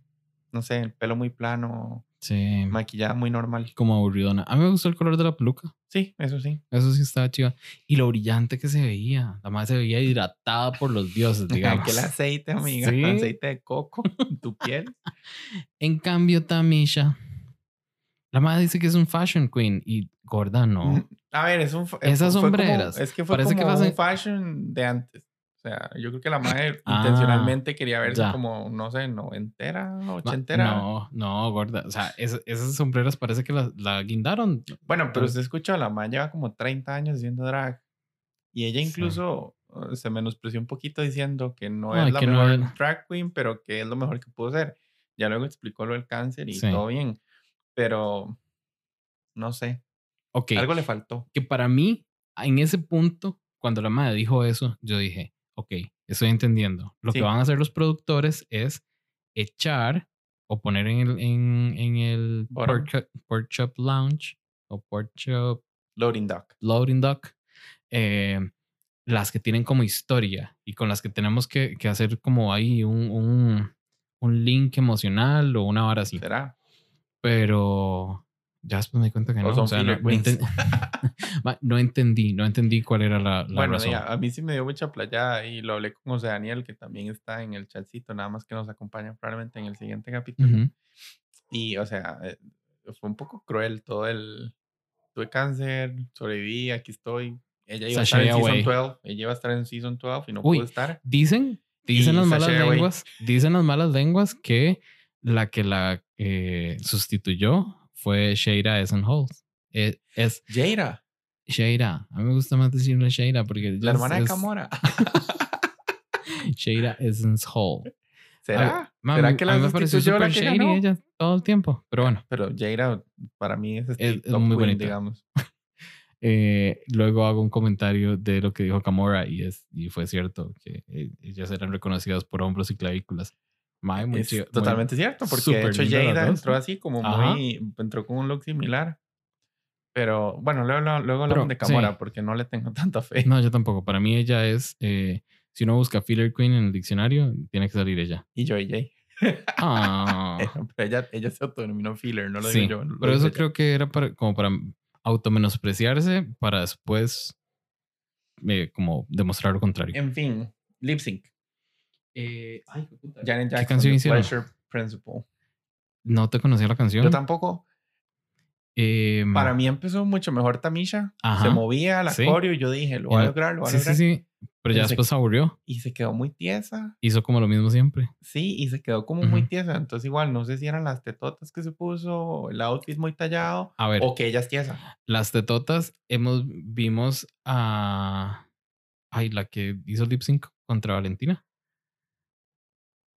no sé, el pelo muy plano, Sí. maquillada muy normal. Como aburridona. A mí me gustó el color de la peluca. Sí, eso sí. Eso sí estaba chiva. Y lo brillante que se veía. La madre se veía hidratada por los dioses, digamos. Aquel aceite, amiga. Sí. Aceite de coco en tu piel. En cambio, Tamisha, la madre dice que es un fashion queen y gorda no. A ver, es un. Esas como- sombreras, es que fue parece que como un fashion de antes. Sea, yo creo que la madre Ah, intencionalmente quería verse ya. como, no sé, noventera, ochentera. No, no, gorda. O sea, es- esas sombreras parece que la, la guindaron. Bueno, pero usted escuchó, la madre lleva como 30 años haciendo drag. Y ella Sí. incluso uh, se menospreció un poquito diciendo que no Ay, es la no mejor era. drag queen, pero que es lo mejor que pudo ser. Ya luego explicó lo del cáncer y Sí. todo bien. Pero no sé, Ok. algo le faltó. que para mí, en ese punto, cuando la madre dijo eso, yo dije, ok, estoy entendiendo. Lo Sí. que van a hacer los productores es echar o poner en el, en, en el pork, chop- pork chop lounge o pork chop Loading Dock. loading dock, eh, las que tienen como historia y con las que tenemos que, que hacer como ahí un, un, un link emocional o una hora así. ¿Será? Pero ya después me di cuenta que no. O sea, no, no enten- no entendí, no entendí cuál era la, la Bueno, razón. diga, a mí sí me dio mucha playada y lo hablé con José Daniel, que también está en el chatcito, nada más que nos acompaña probablemente en el siguiente capítulo. Ujú. Y, o sea, eh, fue un poco cruel todo el... Tuve cáncer, sobreviví, aquí estoy. Ella iba a estar en Season away. 12. Ella iba a estar en Season 12 y no Uy. pudo estar. Dicen, dicen Y las malas away. lenguas, dicen las malas lenguas que la que la eh, sustituyó fue Sheira Esenholz. Eh, es Jaira, Sheira. A mí me gusta más decirle Sheira porque la es- hermana de es Camora. Sheira Esenholz. ¿Será? ¿Será que la sustituyó la que shady ganó? ella todo el tiempo. Pero bueno, Pero Jaira, para mí es, Es- es, es muy bonita. digamos. eh, luego hago un comentario de lo que dijo Camora y, es, y fue cierto que eh, ellas eran reconocidas por hombros y clavículas. Mae, muy es chido, muy- totalmente cierto, porque de hecho dos, entró así como Ajá. muy, entró con un look similar. Pero bueno, luego, luego, luego hablamos de Camora sí. porque no le tengo tanta fe. No, yo tampoco. Para mí ella es, eh, si uno busca Filler Queen en el diccionario, tiene que salir ella. Y Joy J. Ah, Pero ella, ella se autodenominó filler, no lo sí, digo yo. pero eso creo que era para, como para automenospreciarse para después eh, como demostrar lo contrario. En fin, lip sync. Eh, ay, qué puta. Janet Jackson, canción hicieron? Pleasure Principle. No te conocía la canción. Yo tampoco. Eh, Para mí empezó mucho mejor Tamisha. Ajá. Se movía la Sí. coreo y yo dije, lo y va a lograr, lo a sí, lograr. sí, sí. Pero ya Pensé- después se aburrió. Y se quedó muy tiesa. Hizo como lo mismo siempre. Sí, y se quedó como muy Ujú. tiesa. Entonces igual, no sé si eran las tetotas que se puso, el outfit muy tallado, A ver, o que ella es tiesa. las tetotas, hemos, vimos a. Ay, la que hizo lip sync contra Valentina.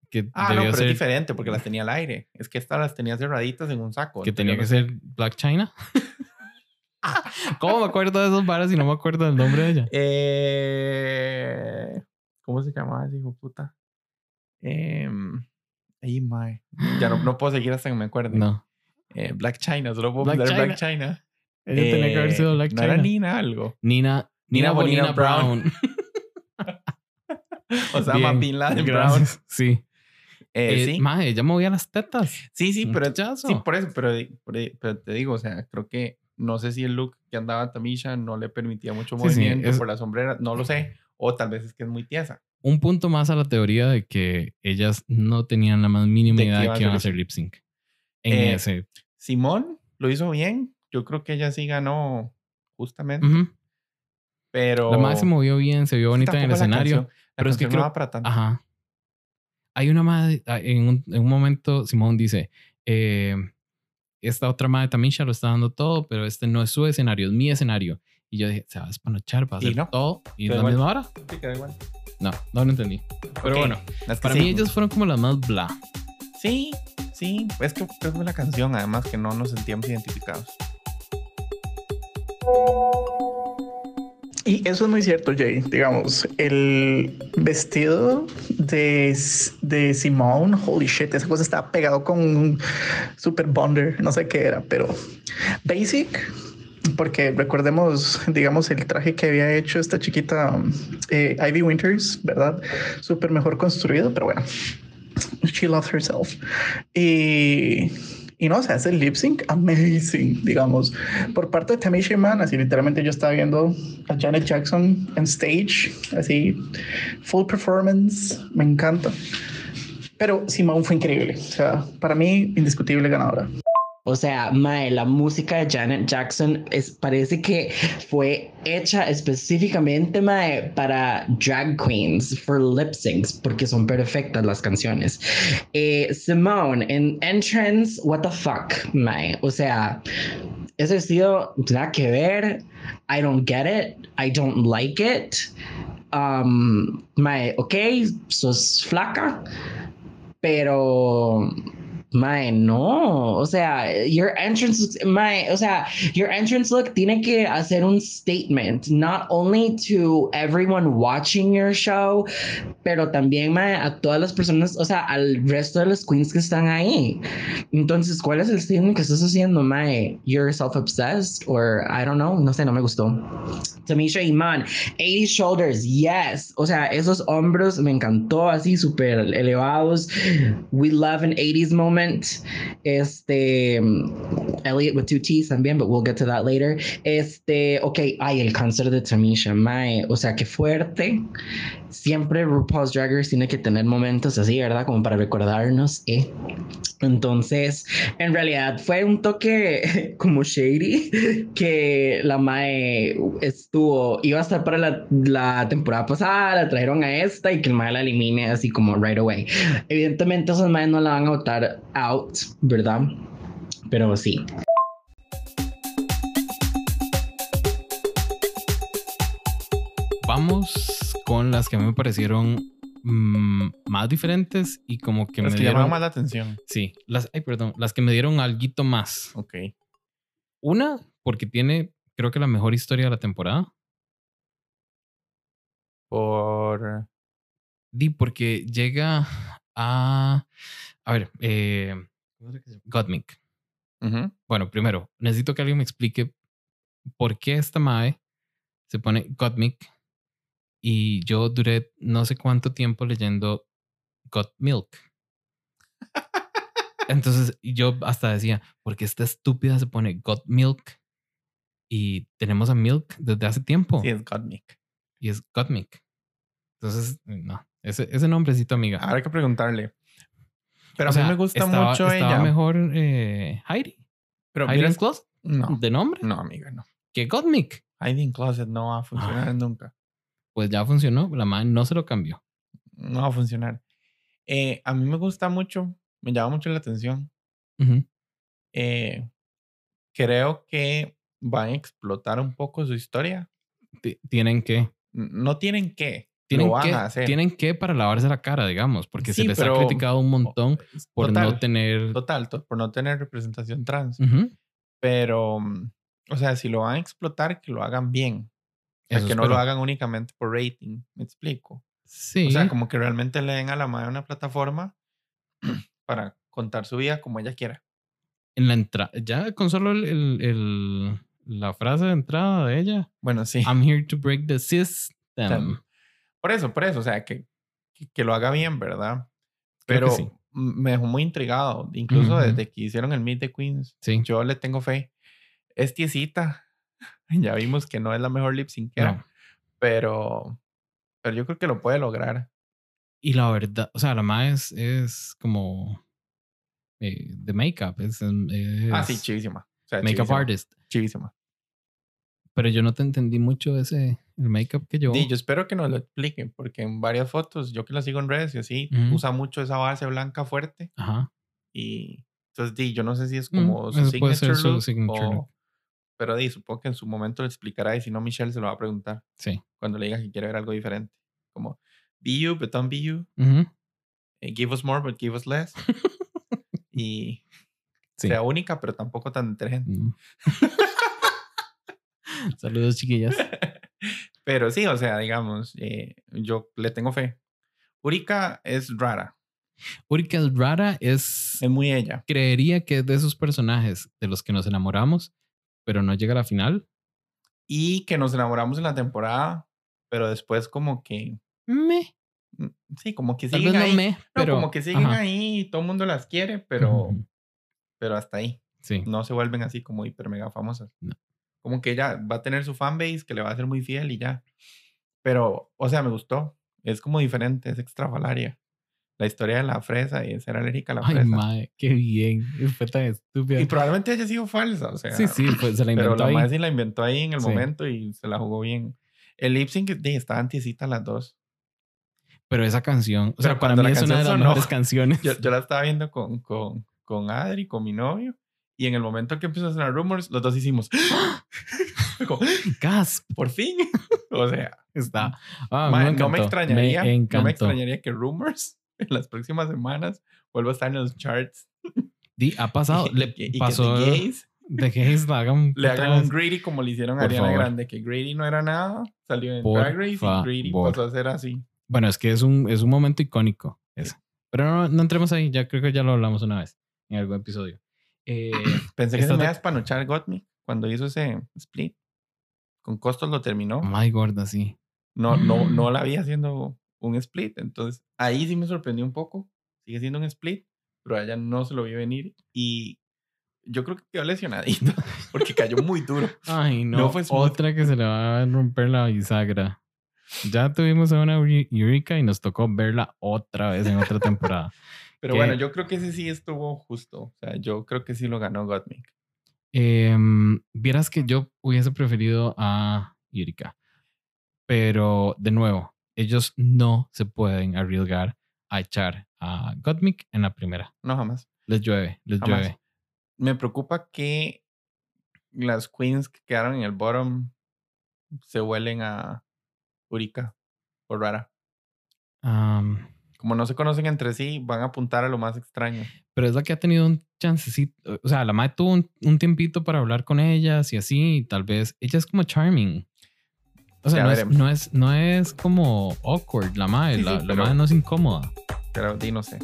Que Ah, no, pero ser. es diferente porque las tenía al aire. Es que estas las tenía cerraditas en un saco. Que tenía que ser Black China. ¿Cómo me acuerdo de esos varas y no me acuerdo del nombre de ella? Eh, ¿Cómo se llamaba ese hijo puta? Ay, mae. Ya no, no puedo seguir hasta que me acuerde. No. Eh, Black China, solo puedo Black poner Black China. Ella tenía que haber Eh, sido Black no China. era Nina algo. Nina. Nina, Nina Bonina Bonina Brown. O sea, Bin Laden Brown. Sí. Eh, Eh, sí. mae, ella movía las tetas. sí, sí, pero, pichazo. sí, por eso, pero, pero te digo, o sea, creo que no sé si el look que andaba Tamisha no le permitía mucho Sí, sí, movimiento es- por la sombrera, no lo sé. O tal vez es que es muy tiesa. Un punto más a la teoría de que ellas no tenían la más mínima De idea de que iban a hacer lip sync. En Eh, ese. Simón lo hizo bien. Yo creo que ella sí ganó justamente. Pero. La madre se movió bien, se vio bonita en el escenario. la pero es que no creo- va para tanto. Ajá. Hay una madre, ah, en un, en un momento Simón dice, eh, esta otra madre Tamisha lo está dando todo, pero este no es su escenario, es mi escenario. Y yo dije, se va a despanachar, va a hacer no. todo. Y es la igual. misma hora. Sí, igual. No, no lo entendí. Pero Ok, bueno, para mí seguimos. ellos fueron como las más bla. Sí, sí. Es que fue la canción, además, que no nos sentíamos identificados. Y eso es muy cierto, Jay. Digamos, el vestido de, de Simone, holy shit, esa cosa estaba pegado con un super bonder, no sé qué era, pero basic, porque recordemos, digamos, el traje que había hecho esta chiquita eh, Ivy Winters, ¿verdad? Súper mejor construido, pero bueno, she loves herself. Y y no, sea, es el lip sync amazing, digamos. Por parte de Tamisha Man, así literalmente yo estaba viendo a Janet Jackson en stage, así, full performance, me encanta. Pero Simone fue increíble, o sea, para mí, indiscutible ganadora. O sea, mae, la música de Janet Jackson es, parece que fue hecha específicamente mae, para drag queens, for lip syncs, porque son perfectas las canciones. Eh, Simone, en Entrance, what the fuck, mae. O sea, ese vestido, nada que ver. I don't get it. I don't like it. Um, mae, ok, sos flaca, pero Mae, no, o sea, your entrance, mae, o sea, your entrance look tiene que hacer un statement, not only to everyone watching your show, pero también, mae, a todas las personas, o sea, al resto de las queens que están ahí. Entonces, ¿cuál es el statement que estás haciendo, mae? You're self-obsessed, or I don't know, no sé, no me gustó. Tamisha Iman, 80 shoulders, yes. O sea, esos hombros me encantó, así súper elevados. We love an 80s moment. Este, Elliot with two T's también, but we'll get to that later. Este, ok, ay, el cáncer de Tamisha, mae. O sea, qué fuerte. Siempre RuPaul's Drag Race tiene que tener momentos así, ¿verdad? Como para recordarnos, ¿eh? Entonces, en realidad fue un toque como shady que la Mae estuvo, iba a estar para la, la temporada pasada, la trajeron a esta y que el Mae la elimine así como right away. Evidentemente, esos Mae no la van a votar out, ¿verdad? Pero sí. Vamos con las que a mí me parecieron mm, más diferentes y como que Las me que dieron... más la atención. Sí, las, ay, perdón, las que me dieron algo más. Ok. Una, porque tiene, creo que la mejor historia de la temporada. Por. Di, porque llega a. A ver, eh. Gottmik. Ujú. Bueno, primero, necesito que alguien me explique por qué esta Mae se pone Gottmik y yo duré no sé cuánto tiempo leyendo Got Milk. Entonces yo hasta decía, ¿por qué esta estúpida se pone Got Milk? Y tenemos a Milk desde hace tiempo Sí, es Gottmik. y es Gottmik. Entonces, no, ese, ese nombrecito, amiga. Habrá que preguntarle. Pero O a sea, mí me gusta estaba- mucho estaba ella. mejor eh, Heidi. Pero Heidi vieras- Closet No, de nombre no, amiga, no. que Gottmik. Hiding Closet no va a funcionar Ah. nunca. Pues ya funcionó, la madre no se lo cambió. No va a funcionar. Eh, a mí me gusta mucho, me llama mucho la atención. Eh, creo que van a explotar un poco su historia. Ti- Tienen que, No tienen que, tienen lo van que, a hacer. tienen que para lavarse la cara, digamos, porque se les pero- ha criticado un montón por total, no tener. Total, to- por no tener representación trans. Pero, mm, o sea, si lo van a explotar, que lo hagan bien. Eso que no lo hagan únicamente por rating. ¿Me explico? Sí. O sea, como que realmente le den a la madre una plataforma para contar su vida como ella quiera. en la entrada, ya con solo el, el- el- la frase de entrada de ella, Bueno, sí. I'm here to break the system. Tem- Por eso, por eso, o sea, que, que, que lo haga bien, ¿verdad? Creo que Pero sí. me dejó muy intrigado, incluso Ujú. desde que hicieron el Meet the Queens. Sí. Yo le tengo fe. Es tiesita. Ya vimos que no es la mejor lip sync No. pero Pero yo creo que lo puede lograr. Y la verdad, o sea, la más es, es como eh, de makeup, es, es Ah, sí, chivísima. O sea, makeup artist. Chivísima. Pero yo no te entendí mucho ese, el makeup que yo. Sí, yo espero que nos lo expliquen, porque en varias fotos, yo que la sigo en redes y así, usa mucho esa base blanca fuerte. Ajá. Y entonces, di, yo no sé si es Mm, como su puede ser signature su look signature o- look. Pero di, supongo que en su momento lo explicará y si no, Michelle se lo va a preguntar Sí. cuando le diga que quiere ver algo diferente. Como, be you, but don't be you. Ujú. eh, give us more, but give us less. y Sí. sea única, pero tampoco tan detergente. Mm. Saludos, chiquillas. Pero sí, o sea, digamos, eh, yo le tengo fe. Urika es rara, Urika es rara, es. es muy ella. Creería que es de esos personajes de los que nos enamoramos, pero no llega a la final. Y que nos enamoramos en la temporada, pero después como que, Me. mm, sí, como que Tal siguen vez no ahí. me, No, pero. como que siguen ajá. ahí y todo el mundo las quiere, pero, Ujú. pero hasta ahí. Sí. No se vuelven así como hiper mega famosas. No. Como que ella va a tener su fanbase que le va a ser muy fiel y ya. Pero, o sea, me gustó. Es como diferente, es extrafalaria. La historia de la fresa y de ser alérgica a la Ay, fresa. madre, qué bien. Fue tan estúpida. Y probablemente haya sido falsa, o sea. Sí, sí, pues se la Pero inventó la ahí. madre sí la inventó ahí en el Sí. momento y se la jugó bien. El lip sync estaba antiecita las dos. Pero esa canción, o sea, Pero para cuando mí la es una de las sonó, mejores canciones. Yo, yo la estaba viendo con, con, con Adri, con mi novio. Y en el momento que empezó a sonar Rumors, los dos hicimos. Fue como, Gas. por fin. o sea, Está. Ah, ma- me no me extrañaría. Me no me extrañaría que Rumors en las próximas semanas vuelva a estar en los charts. Di, ha pasado, y, le que- y que pasó The Gays de Gays la hagan le hagan un greedy como le hicieron a Ariana favor. Grande, que greedy no era nada, salió en Por Drag Race y greedy pasó a ser así. Bueno, es que es un, es un momento icónico ese. Pero no, no entremos ahí, ya creo que ya lo hablamos una vez en algún episodio. Eh, Pensé que se me te- iba a espanochar Got Me cuando hizo ese split. Con costos lo terminó. my gorda, sí. No, no, no la vi haciendo un split. Entonces, ahí sí me sorprendió un poco. Sigue siendo un split, pero a ella no se lo vi venir. Y yo creo que quedó lesionadita porque cayó muy duro. Ay, no. No fue smooth. Otra que se le va a romper la bisagra. Ya tuvimos a una Eureka y nos tocó verla otra vez en otra temporada. Pero bueno, yo creo que ese sí estuvo justo. O sea, yo creo que sí lo ganó Gottmik. Em, vieras que yo hubiese preferido a Eureka. Pero, de nuevo, ellos no se pueden arriesgar a echar a Gottmik en la primera. No, jamás. Les llueve, les Jamás. llueve. Me preocupa que las queens que quedaron en el bottom se huelen a Urika por rara. Am, Como no se conocen entre sí, van a apuntar a lo más extraño. pero es la que ha tenido un chancecito. O sea, la madre tuvo un, un tiempito para hablar con ellas y así. y tal vez ella es como charming. O sea, no es, no, es, no es como awkward la madre. Sí, la sí, la pero- madre no es incómoda. Pero di, no sé.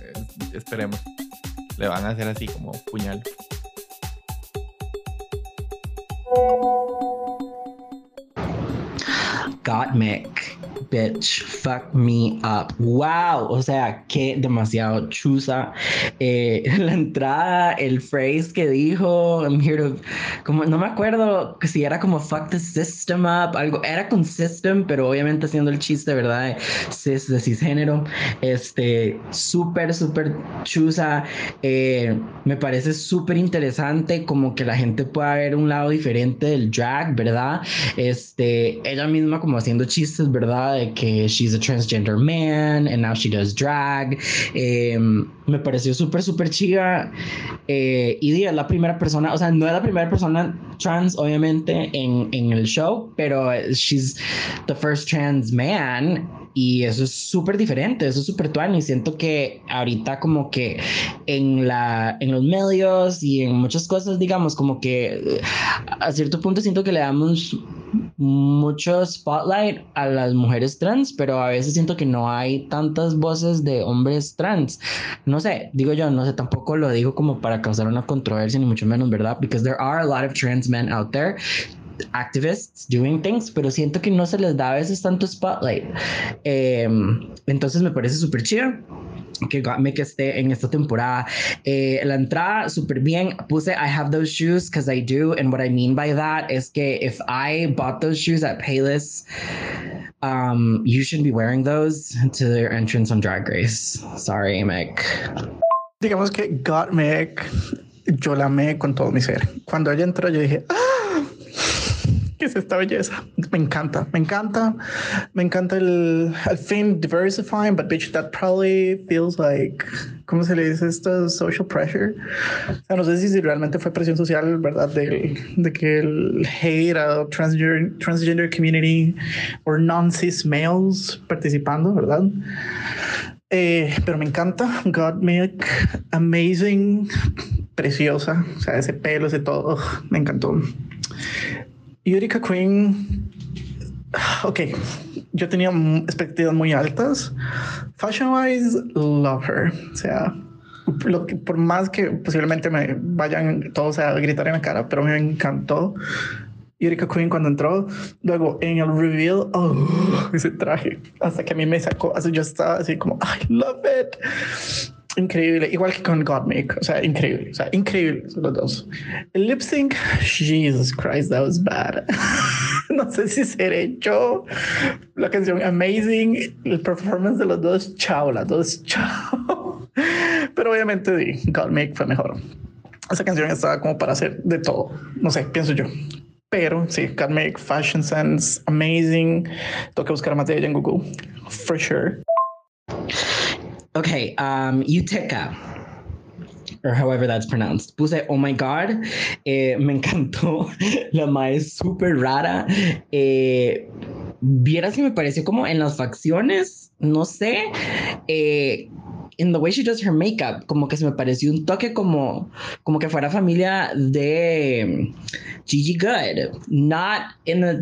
Eh, esperemos. Le van a hacer así como puñal. Gottmik, bitch, fuck me up. Wow, o sea, que demasiado chusa. Eh, la entrada, el phrase que dijo, I'm here to, como no me acuerdo si era como fuck the system up, algo, era con system, pero obviamente haciendo el chiste, ¿verdad? Cis, de cisgénero. Este, súper, súper chusa. Eh, me parece súper interesante como que la gente pueda ver un lado diferente del drag, ¿verdad? Este, ella misma como haciendo chistes, ¿verdad? De que she's a transgender man and now she does drag. Eh, me pareció súper, súper chiva. Eh, y es la primera persona, o sea, no es la primera persona trans, obviamente, en, en el show, pero she's the first trans man. Y eso es súper diferente, eso es súper tuan. Y siento que ahorita como que en, la, en los medios y en muchas cosas, digamos, como que eh, a cierto punto siento que le damos mucho spotlight a las mujeres trans, pero a veces siento que no hay tantas voces de hombres trans. No sé, digo yo, no sé, tampoco lo digo como para causar una controversia, ni mucho menos, ¿verdad? Because there are a lot of trans men out there activists doing things, pero siento que no se les da a veces tanto spotlight. Eh, entonces me parece súper chido que Gottmik esté en esta temporada. Eh, la entrada súper bien. Puse I have those shoes because I do. And what I mean by that es que if I bought those shoes at Payless Um, you shouldn't be wearing those to their entrance on Drag Race. Sorry, Mick. Digamos que Gottmik, yo la amé con todo mi ser. Cuando ella entró, yo dije, ¡Ah! ¿Qué es esta belleza? Me encanta, me encanta, me encanta el, al fin diversifying, but bitch, that probably feels like, ¿cómo se le dice esto? Social pressure. No sé si, realmente fue presión social, ¿verdad? De, de que el hate a transgender, transgender community or non-cis males participando, ¿verdad? Eh, pero me encanta. Gottmik, amazing, preciosa. O sea, ese pelo, ese todo, me encantó. Eureka Queen, ok, yo tenía expectativas muy altas. Fashion wise, love her. O sea, lo que, por más que posiblemente me vayan todos a gritar en la cara, pero me encantó. Eureka Queen cuando entró, luego en el reveal, oh, ese traje, hasta que a mí me sacó, así yo estaba así como, I love it. Increíble, igual que con Gottmik, o sea, increíble, o sea, increíble los dos. El lip sync, Jesus Christ, that was bad. no sé si seré yo. La canción Amazing, el performance de los dos, chao, las dos, chao. Pero obviamente sí, Gottmik fue mejor. Esa canción estaba como para hacer de todo, no sé, pienso yo. Pero sí, Gottmik, Fashion Sense, Amazing. Tengo que buscar más de ella en Google, for sure. Okay, um, Utica. Or however that's pronounced. Puse, oh my god, eh, me encantó. La mae es súper rara. Eh, Vieras que me pareció como en las facciones, no sé, eh, in the way she does her makeup, como que se me pareció un toque como, como que fuera familia de Gigi Good. Not in the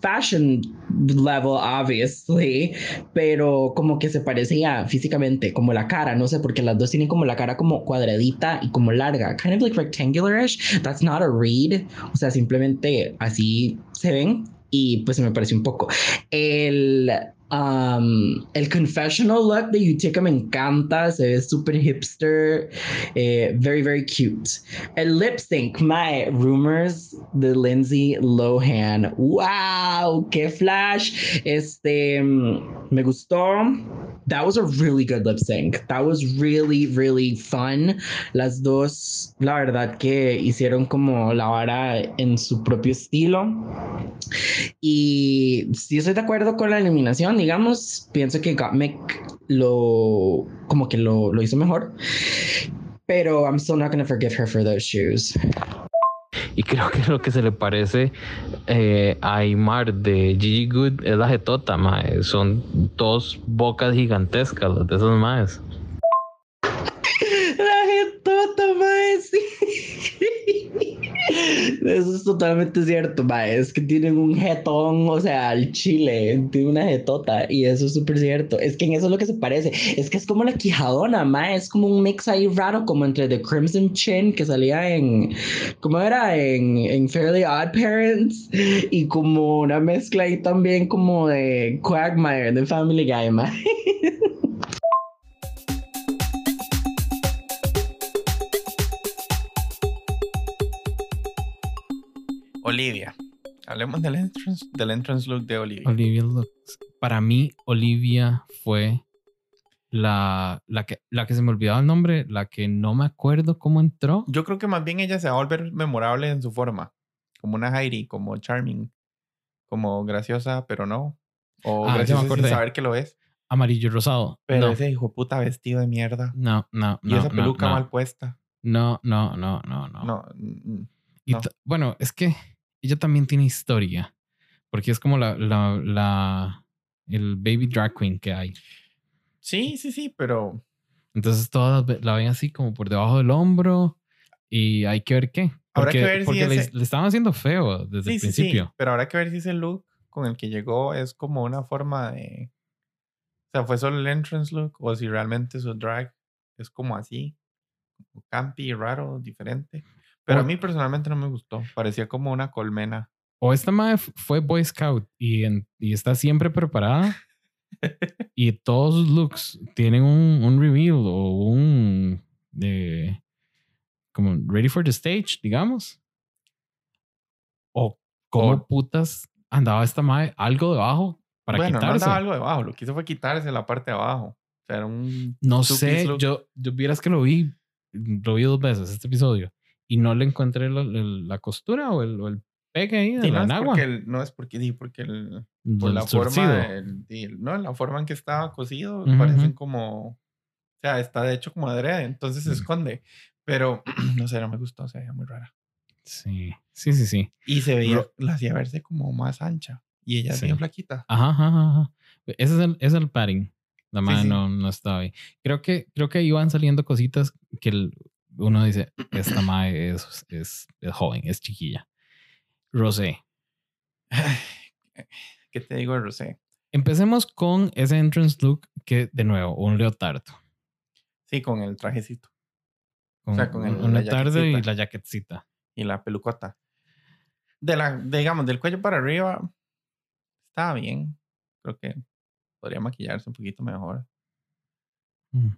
fashion level, obviously, pero como que se parecía físicamente, como la cara, no sé, porque las dos tienen como la cara como cuadradita y como larga, kind of like rectangular-ish. That's not a read, o sea, simplemente así se ven y pues se me pareció un poco. El, um, el confessional look de Utica me encanta, se ve súper hipster, eh, very, very cute. El lip sync, my rumors de Lindsay Lohan. ¡Wow! ¡Qué flash! Este, mm, me gustó. That was a really good lip sync. That was really, really fun. Las dos, la verdad que hicieron como la vara en su propio estilo. Y sí estoy de acuerdo con la eliminación, digamos, pienso que Gottmik lo, como que lo, lo hizo mejor. Pero I'm still not going to forgive her for those shoes. Y creo que lo que se le parece eh, a Aymar de Gigi Good es la jetota, mae. Son dos bocas gigantescas las de esos maes. La jetota, mae, sí. Eso es totalmente cierto, mae. Es que tienen un jetón, o sea, el chile, tiene una jetota y eso es súper cierto. Es que en eso es lo que se parece. Es que es como la quijadona, mae. Es como un mix ahí raro, como entre The Crimson Chin que salía en, ¿cómo era? En, en Fairly Odd Parents y como una mezcla ahí también como de Quagmire de Family Guy, mae. Olivia. Hablemos del entrance, del entrance look de Olivia. Olivia Lux. Para mí, Olivia fue la, la, que, la que se me olvidaba el nombre, la que no me acuerdo cómo entró. Yo creo que más bien ella se va a volver memorable en su forma. Como una Heidi, como charming, como graciosa, pero no. O Ah, ya me graciosa sin saber que lo es. Amarillo y rosado. Pero no, ese hijo puta vestido de mierda. no, no, y no, esa no, peluca no, mal puesta. no, no, no, no, no. No. Y bueno, es que ella también tiene historia. Porque es como la, la, la, el baby drag queen que hay. Sí, sí, sí, pero Entonces todas la ven así como por debajo del hombro y hay que ver qué. Habrá Porque, que ver si porque le, ese- le estaban haciendo feo desde sí, el sí, sí. principio. Pero habrá que ver si ese look con el que llegó es como una forma de. O sea, fue solo el entrance look o si realmente su drag es como así, campy, raro, diferente. Pero a O- mí personalmente no me gustó. Parecía como una colmena. O esta madre fue Boy Scout y, en- y está siempre preparada. y todos sus looks tienen un, un reveal o un. de como ready for the stage, digamos. O cómo O- putas andaba esta madre algo debajo para bueno, no quitarse. andaba algo debajo. Lo que hizo fue quitarse la parte de abajo. O sea, era un. No sé, yo, yo vieras que lo vi, lo vi dos veces este episodio y no le encontré la, la- la costura o el, o el pegue ahí de Sí, la no, es enagua. porque el- no es porque, sí, porque el, por Del la torcido. forma, el- sí, no, la forma en que estaba cosido, Ujú, parecen ujú. como, o sea, está de hecho como adrede, entonces se Mm. esconde. Pero, no sé, no me gustó, se veía muy rara. Sí, sí, sí, sí. Y se veía, Ro- la hacía verse como más ancha. Y ella es Sí. bien flaquita. Ajá, ajá, ajá. Ese es el, ese es el padding. La Sí, madre sí. no, no estaba ahí. Creo que, creo que iban saliendo cositas que el- uno dice, esta madre es, es, es joven, es chiquilla. Rosé. ¿Qué te digo, Rosé? Empecemos con ese entrance look que, de nuevo, un leotardo. Sí, con el trajecito Con sea, con el- un leotardo y la jaquetcita. y la pelucota. De la, digamos, del cuello para arriba, estaba bien. Creo que podría maquillarse un poquito mejor. Mm.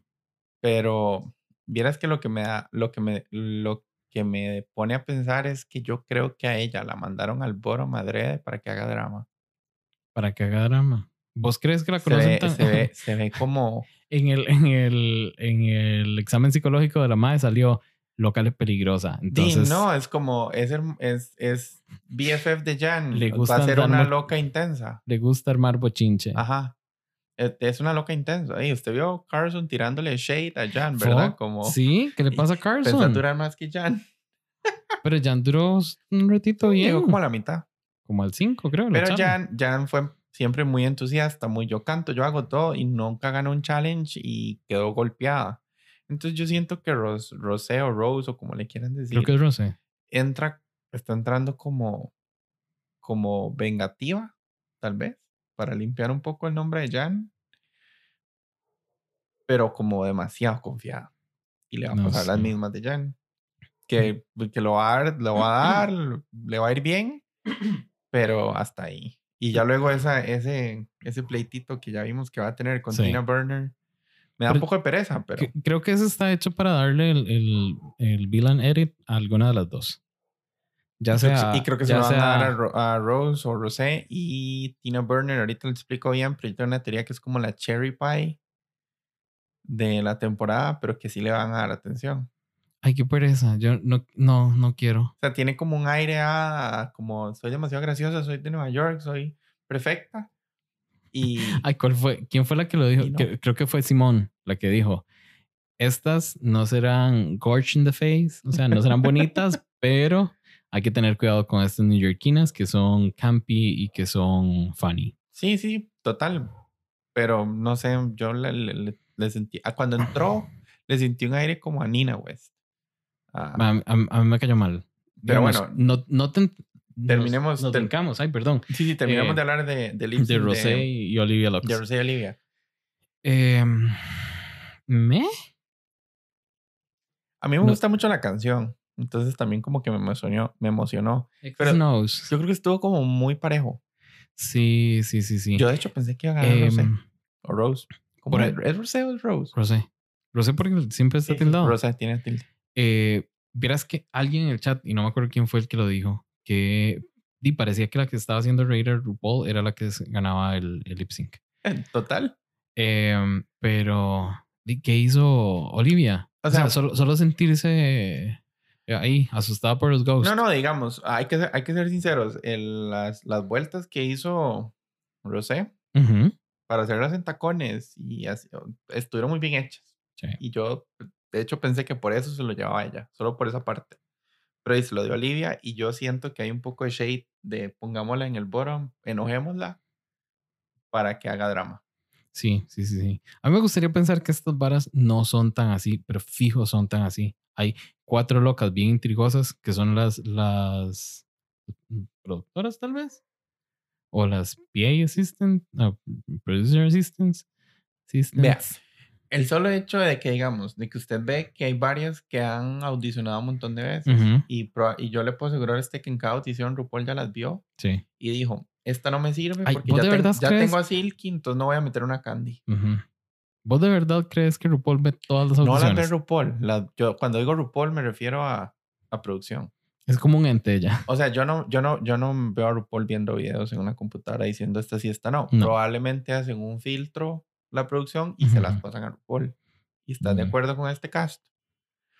Pero vieras que lo que me da, lo que me, lo que me pone a pensar es que yo creo que a ella la mandaron al boro madre para que haga drama. Para que haga drama. ¿Vos crees que la Se conocen ve, tan- se ve, se ve como, en, el, en, el, en el examen psicológico de la madre salió local es peligrosa. Entonces, no, es como, es, es, es BFF de Jan. Le Va gusta a ser una loca intensa. le gusta armar bochinche. Ajá. Es una loca intensa. Y usted vio a Carson tirándole shade a Jan, ¿verdad? Como Sí, ¿qué le pasa a Carson? durar más que Jan. Pero Jan duró un ratito bien. Llegó Como, como a la mitad. al 5, creo. Pero. Jan, Jan fue siempre muy entusiasta, muy yo canto, yo hago todo y nunca ganó un challenge y quedó golpeada. Entonces yo siento que Ros, Rosé o Rose o como le quieran decir, Creo que es Rosé. entra, está entrando como, como vengativa, tal vez, para limpiar un poco el nombre de Jan, pero como demasiado confiada. Y le va a No pasar las mismas de Jan. Que, que lo, va a dar, lo va a dar, le va a ir bien, pero hasta ahí. Y ya luego esa, ese, ese pleitito que ya vimos que va a tener con Sí. Tina Burner, me da Pero- un poco de pereza, pero... Que- Creo que ese está hecho para darle el, el, el villain edit a alguna de las dos. Ya sea. y creo que se lo van a dar a, sea- Ro- a Rose o Rosé y Tina Burner. Ahorita lo explico bien, pero yo tengo una teoría que es como la cherry pie de la temporada, pero que sí le van a dar atención. Ay, qué pereza. Yo no, no, no quiero. O sea, tiene como un aire a como soy demasiado graciosa, soy de Nueva York, soy perfecta. Y Ay, ¿cuál fue? ¿Quién fue la que lo dijo? No. Que- creo que fue Simón la que dijo. Estas no serán gorge in the face, o sea, no serán bonitas, pero hay que tener cuidado con estas neoyorquinas que son campy y que son funny. sí, sí, total. Pero no sé, yo le, le- le- sentí, ah, cuando entró, le sentí un aire como a Nina West. Ah, A, a- a mí me cayó mal. Pero Digamos, bueno, no, no te- terminemos- Nos, ter-. Ay, perdón. sí, sí, terminamos eh, de hablar de, de, De Rosé y Olivia Lux. de Rosé y Olivia. ¿Me? A mí me No. gusta mucho la canción. Entonces también como que me emocionó. Me emocionó. Pero- Knows. Yo creo que estuvo como muy parejo. Sí, sí, sí, sí. Yo de hecho pensé que iba a ganar Rosé. Em, O Rose. ¿Cómo por es? ahí- ¿Es Rosé o es Rose? Rosé. Rosé porque siempre está Sí, tildado. Rosé tiene tilde. Eh, Vieras que alguien en el chat, y no me acuerdo quién fue el que lo dijo, que y parecía que la que estaba haciendo reír a RuPaul era la que ganaba el, el lip sync. Eh, Total. Em, pero, ¿y ¿qué hizo Olivia? O O sea, sea- solo, solo sentirse eh, ahí, asustada por los ghosts. No, no, digamos, hay que ser, hay que ser sinceros. El- las, las vueltas que hizo Rosé Ujú, para hacerlas en tacones y así, estuvieron muy bien hechas. sí. Y yo, de hecho, pensé que por eso se lo llevaba ella, solo por esa parte. Pero ahí se lo dio a Olivia y yo siento que hay un poco de shade de pongámosla en el bottom, enojémosla para que haga drama. Sí, sí, sí, sí. A mí me gustaría pensar que estas varas no son tan así, pero fijo son tan así. Hay cuatro locas bien intrigosas que son las, las productoras, tal vez. O las PA assistant, no, producer assistants. Vea, assistants. el solo hecho de que, digamos, de que usted ve que hay varias que han audicionado un montón de veces y, proba- y yo le puedo asegurar a este que en cada audición RuPaul ya las vio Sí. y dijo, esta no me sirve Ay, porque ¿vos ya, de ten- verdad ya crees? tengo a Silky, entonces no voy a meter una Candy. ¿Vos de verdad crees que RuPaul ve todas las No las audiciones? ve RuPaul. yo, cuando digo RuPaul me refiero a, a producción. Es como un ente ya. O sea, yo no, yo no, yo no veo a RuPaul viendo videos en una computadora diciendo esta sí, esta no. No. Probablemente hacen un filtro la producción y se las pasan a RuPaul. ¿Y estás de Mm. acuerdo con este cast?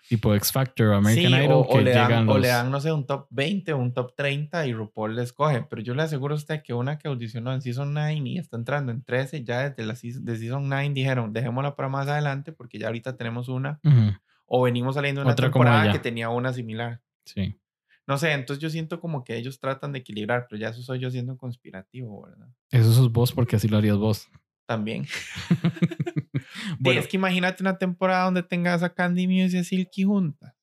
Tipo X Factor o American Sí, Idol o, o que le dan, llegan o los... le dan, no sé, un top 20 o un top 30 y RuPaul le escoge. Pero yo le aseguro a usted que una que audicionó en Season 9 y está entrando en 13, ya desde la seas- de Season 9 dijeron, dejémosla para más adelante porque ya ahorita tenemos una. Ujú, O venimos saliendo de una Otra temporada que tenía una similar. Sí. No sé, entonces yo siento como que ellos tratan de equilibrar, pero ya eso soy yo siendo conspirativo, ¿verdad? Eso sos vos porque así lo harías vos. También. Bueno, es que imagínate una temporada donde tengas a Candy Muse y a Silky juntas.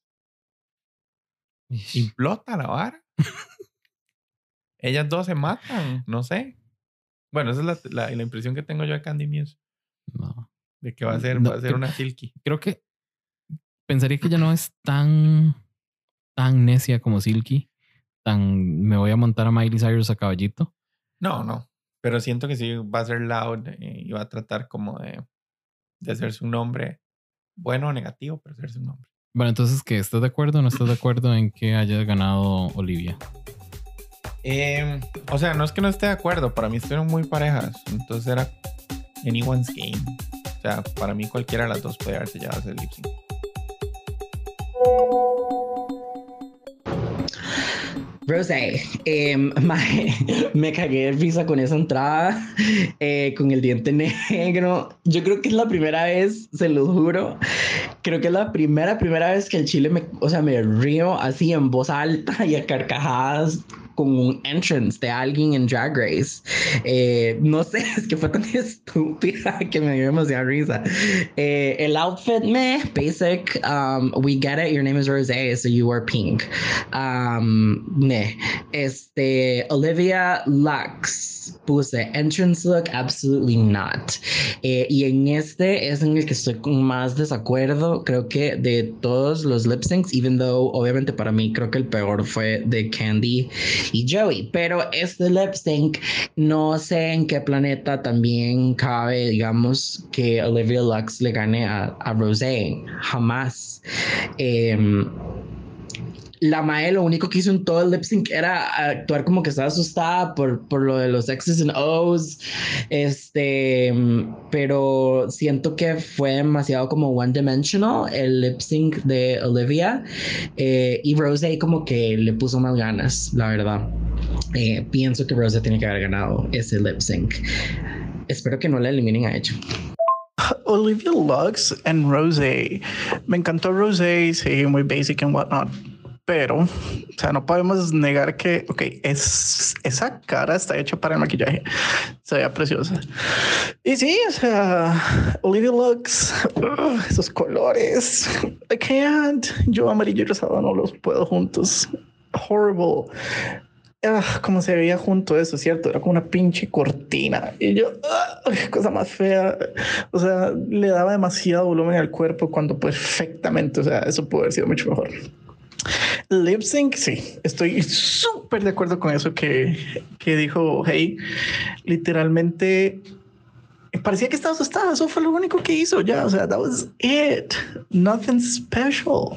Implota la vara. Ellas dos se matan, no sé. Bueno, esa es la, la- la impresión que tengo yo de Candy Muse. no. De que va a ser, No, va a ser creo- una Silky. Creo que pensaría que ya no es tan tan necia como Silky. Tan me voy a montar a Miley Cyrus a caballito. No, no. Pero siento que sí va a ser loud eh, y va a tratar como de, de hacerse un nombre bueno o negativo, pero hacerse un nombre. Bueno, entonces, ¿qué? ¿Estás de acuerdo o no estás de acuerdo en que haya ganado Olivia? Em, o sea, no es que no esté de acuerdo, para mí estuvieron muy parejas, entonces era anyone's game. O sea, para mí cualquiera de las dos puede haberse llevado ese lip sync. Rosé, em, mae, me cagué de risa con esa entrada, eh, con el diente negro. Yo creo que es la primera vez, se lo juro, creo que es la primera, primera vez que el chile me, o sea, me río así en voz alta y a carcajadas con un entrance de alguien en Drag Race. Eh, no sé, es que fue tan estúpida que me dio demasiada risa. Eh, el outfit, me, basic. Um, we get it, your name is Rosé, so you are pink. Um, meh. Este, Olivia Lux, puse entrance look, absolutely not. Eh, y en este es en el que estoy con más desacuerdo, creo que de todos los lip syncs, even though obviamente para mí creo que el peor fue de Candy y Joey, pero este lip sync no sé en qué planeta también cabe, digamos, que Olivia Lux le gane a, a Rosé, jamás. Em, la Mae lo único que hizo en todo el lip sync era actuar como que estaba asustada por, por lo de los X's and O's. Este, pero siento que fue demasiado como one dimensional el lip sync de Olivia. eh, y Rose como que le puso más ganas, la verdad. Eh, pienso que Rose tiene que haber ganado ese lip sync. Espero que no la eliminen a ella. Olivia Lux and Rosé. Me encantó Rosé, sí, muy basic and whatnot. Pero, o sea, no podemos negar que, ok, es, esa cara está hecha para el maquillaje. Se veía preciosa. Y sí, o sea, Olivia Lux, esos colores. I can't. Yo amarillo y rosado no los puedo juntos. Horrible. Ah, como se veía junto eso, ¿cierto? Era como una pinche cortina. Y yo, cosa más fea. O sea, le daba demasiado volumen al cuerpo cuando perfectamente, o sea, eso pudo haber sido mucho mejor. Lip sync, sí, estoy súper de acuerdo con eso que, que dijo Hey. Literalmente parecía que estaba asustada. Eso fue lo único que hizo ya. O sea, that was it. Nothing special.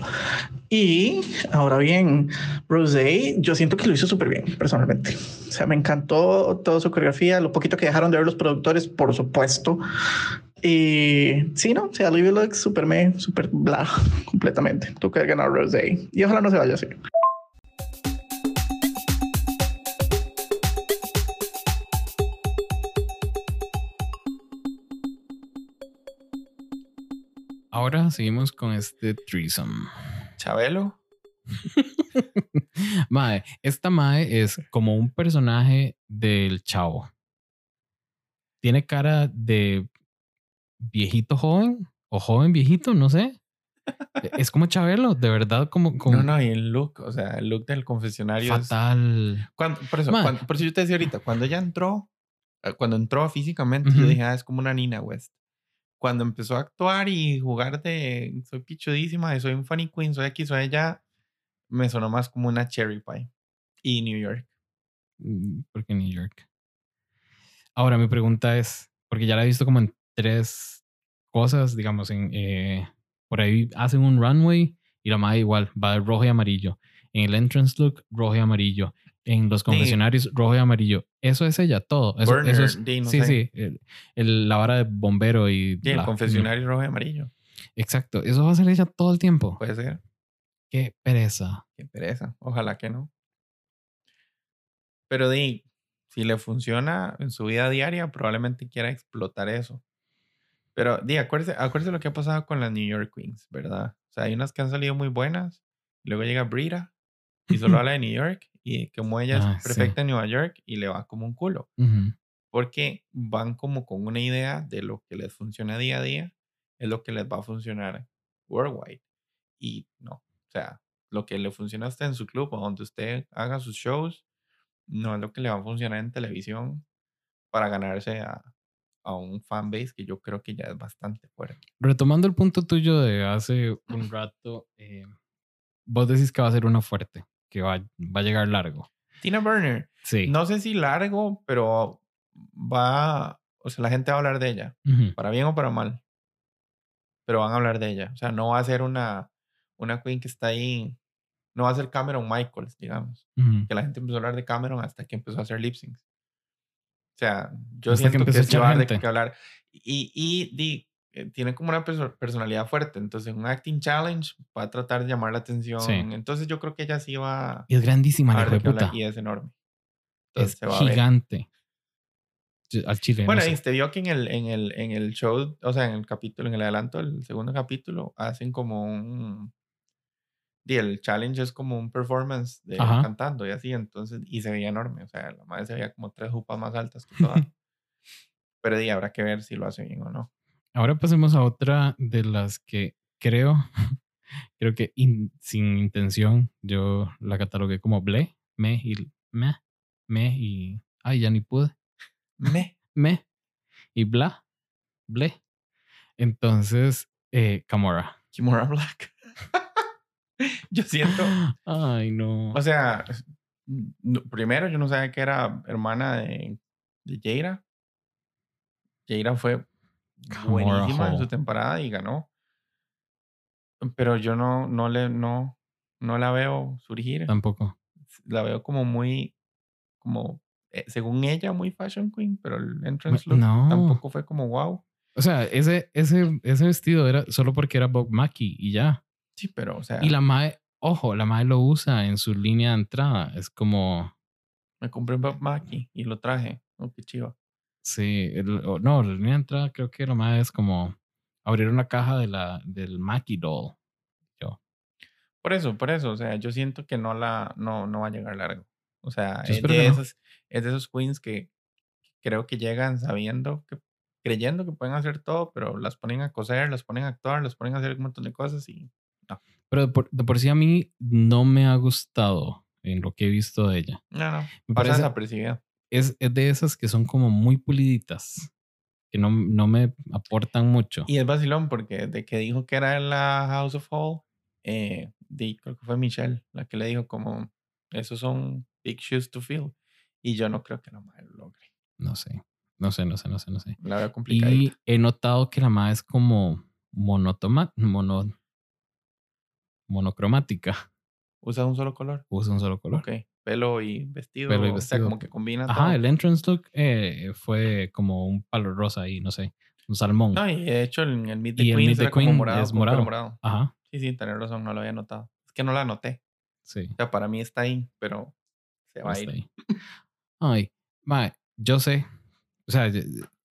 Y ahora bien, Rosé, yo siento que lo hizo súper bien, personalmente. O sea, me encantó toda su coreografía, lo poquito que dejaron de ver los productores, por supuesto. Y sí, no, o sea, Olivia Lux, súper me, súper bla, completamente. Tú que ganar Rosé. Y ojalá no se vaya así. Ahora seguimos con este threesome. Chabelo. Mae, esta Mae es como un personaje del chavo. Tiene cara de viejito joven o joven viejito, no sé. Es como Chabelo, de verdad, como, como No, no, y el look, o sea, el look del confesionario es- fatal. Cuando- por eso, cuando- por eso yo te decía ahorita, cuando ella entró, eh, cuando entró físicamente, yo dije, ah, es como una Nina West. Cuando empezó a actuar y jugar de soy pichudísima, y soy un funny queen, soy aquí, soy allá, me sonó más como una cherry pie. Y New York. Mm, Porque New York. Ahora mi pregunta es, porque ya la he visto como en tres cosas, digamos, en eh, por ahí hacen un runway y la madre igual va de rojo y amarillo. En el entrance look, rojo y amarillo. En los confesionarios, rojo y amarillo. Eso es ella, todo. Eso, Burner, eso es- di, no sí, sé. sí. el- el- la vara de bombero y. Sí, el confesionario rojo y amarillo. Exacto. Eso va a ser ella todo el tiempo. Puede ser. Qué pereza. Qué pereza. Ojalá que no. Pero di, si le funciona en su vida diaria, probablemente quiera explotar eso. Pero di, acuérdese, acuérdese lo que ha pasado con las New York Queens, ¿verdad? O sea, hay unas que han salido muy buenas. Luego llega Brita y solo habla de New York. Y como ella Ah, es sí. perfecta en Nueva York y le va como un culo. Ujú. Porque van como con una idea de lo que les funciona día a día, es lo que les va a funcionar worldwide. Y no, o sea, lo que le funciona hasta en su club o donde usted haga sus shows, no es lo que le va a funcionar en televisión para ganarse a, a un fanbase que yo creo que ya es bastante fuerte. Retomando el punto tuyo de hace un rato, eh, vos decís que va a ser una fuerte, que va, va a llegar largo. Tina Burner, Sí. no sé si largo, pero va, o sea, la gente va a hablar de ella. Ujú. para bien o para mal. Pero van a hablar de ella. O sea, no va a ser una, una queen que está ahí. No va a ser Cameron Michaels, digamos. Ujú. Que la gente empezó a hablar de Cameron hasta que empezó a hacer lip syncs. O sea, yo Hasta que siento que, sí echar va a de qué hablar. Y, y di, eh, tiene como una perso- personalidad fuerte. Entonces, en un acting challenge va a tratar de llamar la atención. Sí. yo creo que ella sí va Y es grandísima a la puta. Y es enorme. Es Entonces, se va gigante. Al chile. no Bueno, sé. y usted vio que en el, en, el, en el show, o sea, en el capítulo, en el adelanto del segundo capítulo, hacen como un... Y el challenge es como un performance de Ajá. cantando y así, entonces, y se veía enorme, o sea, la madre se veía como tres jupas más altas que todas. Pero di, habrá que ver si lo hace bien o no. Ahora pasemos a otra de las que creo, creo que in- sin intención, yo la catalogué como ble, me y me, me y, ay, ya ni pude, Me. me y bla, ble. Entonces, eh, Camora. Kimura Black. Yo siento, Ay, no. o sea, primero yo no sabía que era hermana de, de Jaira. Jaira fue buenísima en su temporada y ganó. Pero yo no, no le, no, no la veo surgir. Tampoco. La veo como muy, como, eh, según ella, muy fashion queen, pero el entrance look no. tampoco fue como wow. O sea, ese, ese, ese vestido era solo porque era Bob Mackie y ya. Sí, pero, o sea, Y la Mae, ojo, la Mae lo usa en su línea de entrada. Es como, me compré Bob Mackie y lo traje. Oh, qué chiva. Sí, el- no, la línea de entrada creo que la Mae es como abrir una caja de la, del Mackie doll. Yo, Por eso, por eso, o sea, yo siento que no la, no, no va a llegar largo. O sea, es de, que no. esos, es de esos queens que creo que llegan sabiendo que, creyendo que pueden hacer todo, pero las ponen a coser, las ponen a actuar, las ponen a hacer un montón de cosas y pero de por, de por sí a mí no me ha gustado en lo que he visto de ella. no, no, Me parece- desapercibida. Es, es de esas que son como muy puliditas, que no, no me aportan mucho. Y es vacilón porque de que dijo que era en la House of Hall, eh, creo que fue Michelle la que le dijo como, esos son big shoes to fill. Y yo no creo que la madre lo logre. No sé, no sé, no sé, no sé, no sé. La veo complicada. Y he notado que la Mae es como monotoma, mono, monocromática. Usa un solo color. Usa un solo color. Ok. Pelo y vestido. Pelo y O sea, vestido. como que combina Ajá, todo. el entrance look eh, fue como un palo rosa ahí, no sé, un salmón. No, y de hecho en el Meet the Y el Queens Meet the era como Queen morado, es pelo morado. Ajá, Sí, sí, tener razón, no lo había notado. Es que no la noté. sí. O sea, para mí está ahí, pero se va a ir. ahí. Ay, mae, yo sé, o sea,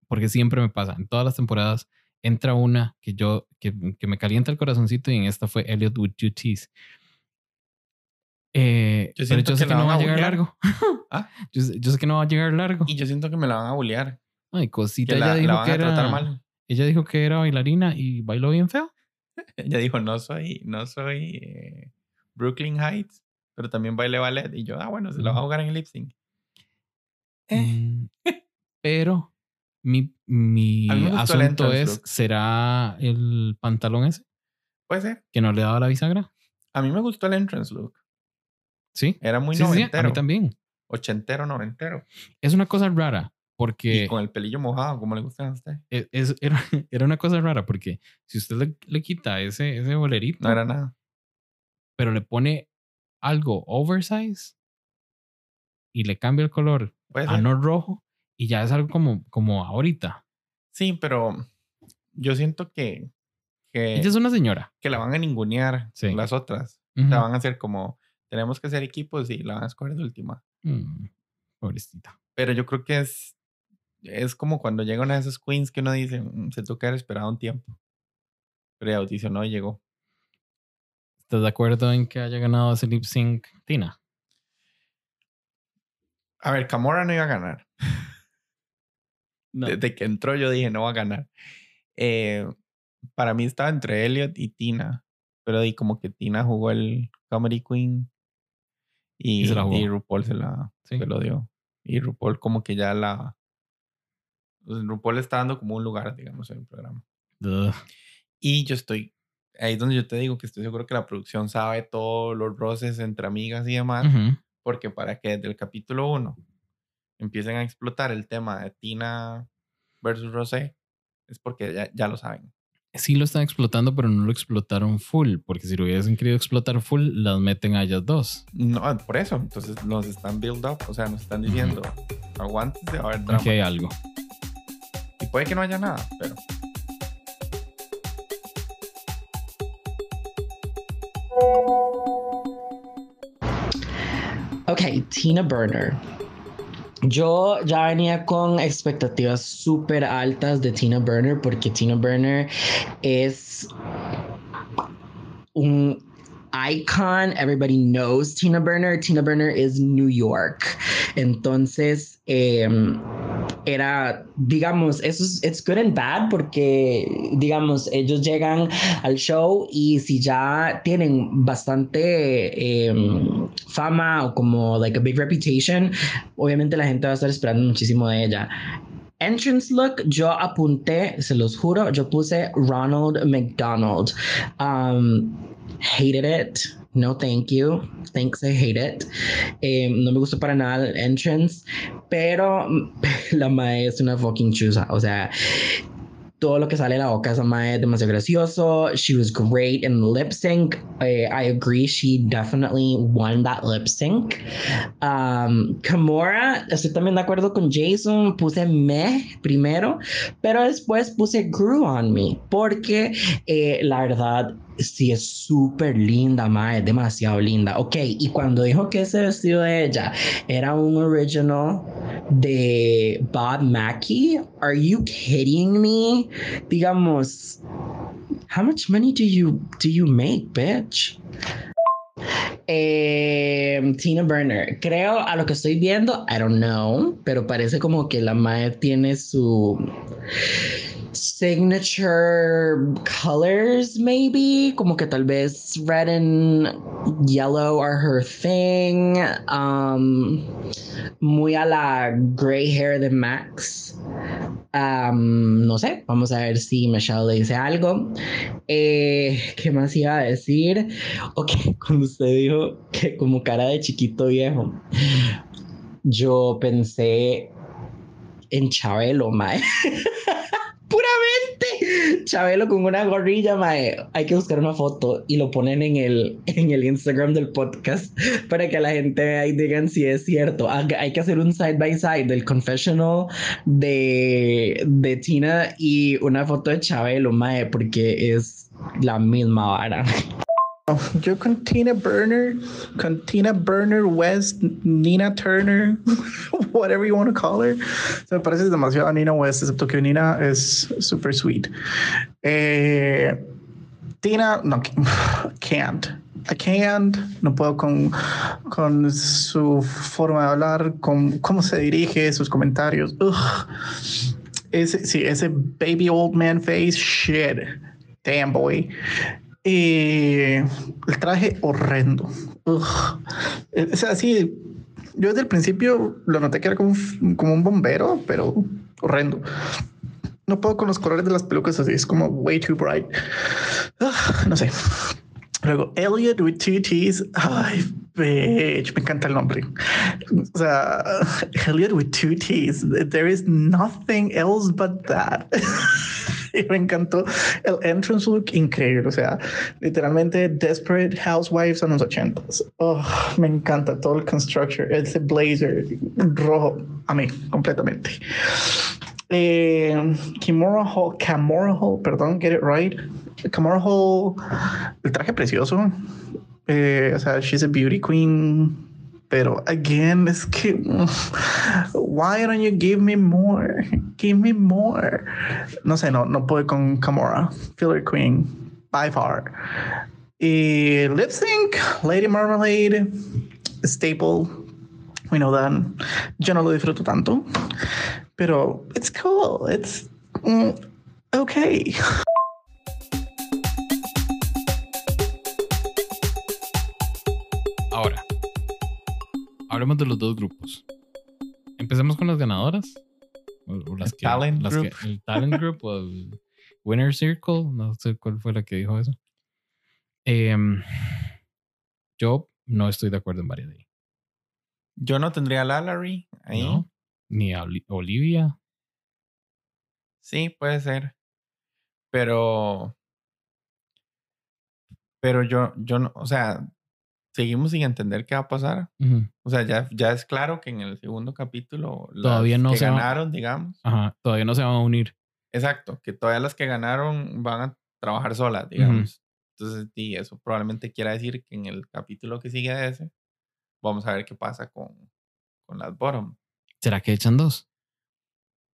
porque siempre me pasa, en todas las temporadas entra una que yo, que, que me calienta el corazoncito y en esta fue Elliot with Two T's. Eh, Yo pero yo sé que no va a llegar largo. ¿Ah? yo, sé- yo sé que no va a llegar largo. Y yo siento que me la van a bullear. Ay, cosita, Que ella la, la dijo van que a tratar era, mal. ella dijo que era bailarina y bailó bien feo. Ella dijo, no soy, no soy eh, Brooklyn Heights, pero también bailé ballet. Y yo, ah, bueno, se la va a jugar en el lip sync. Eh. Mm, Pero mi, mi asunto es. ¿será el pantalón ese Puede ser. que no le daba la bisagra? A mí me gustó el entrance look. Sí. Era muy Sí, sí, sí, a noventero. mí también. Ochentero, noventero. Es una cosa rara porque Y con el pelillo mojado, como le gustan a usted. e- es, era, era una cosa rara porque si usted le, le quita ese, ese bolerito, No era nada. pero le pone algo oversize y le cambia el color a no rojo y ya es algo como, como ahorita. Sí, pero yo siento que, que, Ella es una señora. que la van a ningunear Sí. las otras. Ujú. La van a hacer como, tenemos que ser equipos y la van a escoger de última. Mm, pobrecita. Pero yo creo que es, es como cuando llega una de esas queens que uno dice, "Mm, se que haber esperado un tiempo. Pero ya audicionó y llegó. ¿Estás de acuerdo en que haya ganado ese lip sync Tina? A ver, Camora no iba a ganar. No. Desde que entró yo dije, no va a ganar. Eh, para mí estaba entre Elliot y Tina. Pero di como que Tina jugó el Comedy Queen. Y, Y y RuPaul se, la, Sí. se lo dio. Y RuPaul como que ya la... pues, RuPaul le está dando como un lugar, digamos, en el programa. Ugh. Y yo estoy... Ahí es donde yo te digo que estoy seguro que la producción sabe todos los roces entre amigas y demás. Ujú. Porque para que desde el capítulo 1 empiecen a explotar el tema de Tina versus Rosé, es porque ya, ya lo saben. Sí lo están explotando, pero no lo explotaron full, porque si lo hubiesen querido explotar full, las meten a ellas dos. No, por eso. Entonces nos están build up, o sea, nos están diciendo, aguántense, va a haber drama. Aquí hay algo. Y puede que no haya nada, pero Ok, Tina Burner. Yo ya venía con expectativas súper altas de Tina Burner porque Tina Burner es un icon. Everybody knows Tina Burner. Tina Burner is New York. Entonces, em, era, digamos, eso es it's good and bad porque, digamos, ellos llegan al show y si ya tienen bastante em, fama o como like a big reputation, obviamente la gente va a estar esperando muchísimo de ella. Entrance look, yo apunté, se los juro, yo puse Ronald McDonald. Um, hated it. No, thank you. Thanks, I hate it. Eh, no me gustó para nada el entrance, pero la mae es una fucking chusa. O sea, todo lo que sale de la boca de esa mae es demasiado gracioso. She was great in lip sync. Eh, I agree, she definitely won that lip sync. Um, Kimura, estoy también de acuerdo con Jason. Puse me primero, pero después puse grew on me porque eh, la verdad sí es súper linda, mae, demasiado linda. Ok, y cuando dijo que ese vestido de ella era un original de Bob Mackie, are you kidding me? Digamos, how much money do you do you make, bitch? Eh, Tina Burner, creo a lo que estoy viendo, I don't know, pero parece como que la mae tiene su signature colors, maybe. Como que tal vez red and yellow are her thing. Um, muy a la gray hair de Max. Um, no sé, vamos a ver si Michelle le dice algo. Eh, ¿Qué más iba a decir? Ok, cuando usted dijo que como cara de chiquito viejo, yo pensé en Chabelo, mae. Puramente. Chabelo con una gorrilla, mae. Hay que buscar una foto y lo ponen en el, en el Instagram del podcast para que la gente vea y digan si es cierto. Hay que hacer un side by side del confessional de, de Tina y una foto de Chabelo, mae, porque es la misma vara. Yo con Tina Burner, con Tina Burner West, Nina Turner, whatever you want to call her. Se me parece demasiado a Nina West, excepto que Nina es super sweet. Eh, Tina, no, can't. I can't, no puedo con, con su forma de hablar, con cómo se dirige, sus comentarios. Ugh. Sí, ese baby old man face, shit. Damn boy. Y el traje horrendo. Ugh. O sea, sí, yo desde el principio lo noté que era como, como un bombero, pero horrendo. No puedo con los colores de las pelucas así, es como way too bright. Ugh, no sé. Luego, Elliot with two T's. Ay, bitch, me encanta el nombre. O sea, Elliot with two T's. There is nothing else but that. me encantó el entrance look increíble. O sea, literalmente Desperate Housewives en los ochentas. Oh, me encanta todo el construction, ese blazer rojo a mí completamente. Eh, Kimura Hall, Kimura Hall, perdón, get it right. Kimura Hall, el traje precioso. Eh, o sea, she's a beauty queen. Pero again, es que why don't you give me more? Give me more. No sé, no, no puedo con Kimura, filler queen, by far. Y lip sync, Lady Marmalade, staple. We know that. Yo no lo disfruto tanto, pero it's cool. It's mm, okay. Hablemos de los dos grupos. Empecemos con las ganadoras. O, o las El que, talent las que- group. el talent group o el winner circle. No sé cuál fue la que dijo eso. Em, yo no estoy de acuerdo en varias de ahí. Yo no tendría a Lallery ahí. ¿no? Ni a Oli- Olivia. Sí, puede ser. Pero. Pero yo, yo no, o sea, seguimos sin entender qué va a pasar. O sea, ya, ya es claro que en el segundo capítulo las Todavía no que se va- ganaron, digamos. Ajá, todavía no se van a unir. Exacto, que todavía las que ganaron van a trabajar solas, digamos. Entonces, sí, eso probablemente quiera decir que en el capítulo que sigue de ese, vamos a ver qué pasa con, con las bottom. ¿Será que echan dos?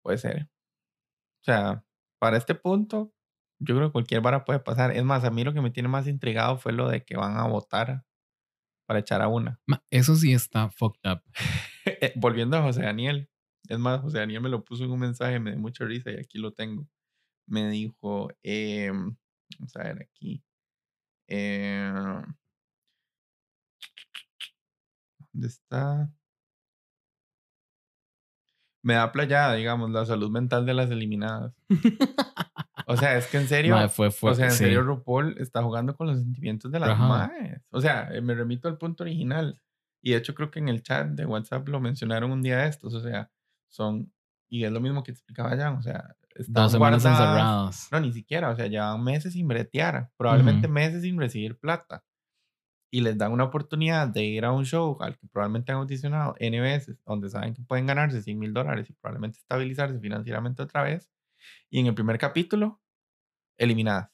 Puede ser. O sea, para este punto, yo creo que cualquier vara puede pasar. Es más, a mí lo que me tiene más intrigado fue lo de que van a votar para echar a una. Ma, Eso sí está fucked up. Eh, Volviendo a José Daniel. Es más, José Daniel me lo puso en un mensaje, me dio mucha risa y aquí lo tengo. Me dijo, em, vamos a ver aquí. em, ¿Dónde está? Me da playada, digamos, la salud mental de las eliminadas. O sea, es que en serio, Ma, fue, fue, o sea, en sí. serio, RuPaul está jugando con los sentimientos de las Ajá. maes. O sea, eh, me remito al punto original. Y de hecho, creo que en el chat de WhatsApp lo mencionaron un día de estos. O sea, son. Y es lo mismo que te explicaba ya. O sea, están Dos guardadas- encerradas. No, ni siquiera. O sea, llevan meses sin bretear. Probablemente Ujú. meses sin recibir plata. Y les dan una oportunidad de ir a un show al que probablemente han audicionado N veces, donde saben que pueden ganarse 100 mil dólares y probablemente estabilizarse financieramente otra vez. Y en el primer capítulo, eliminadas.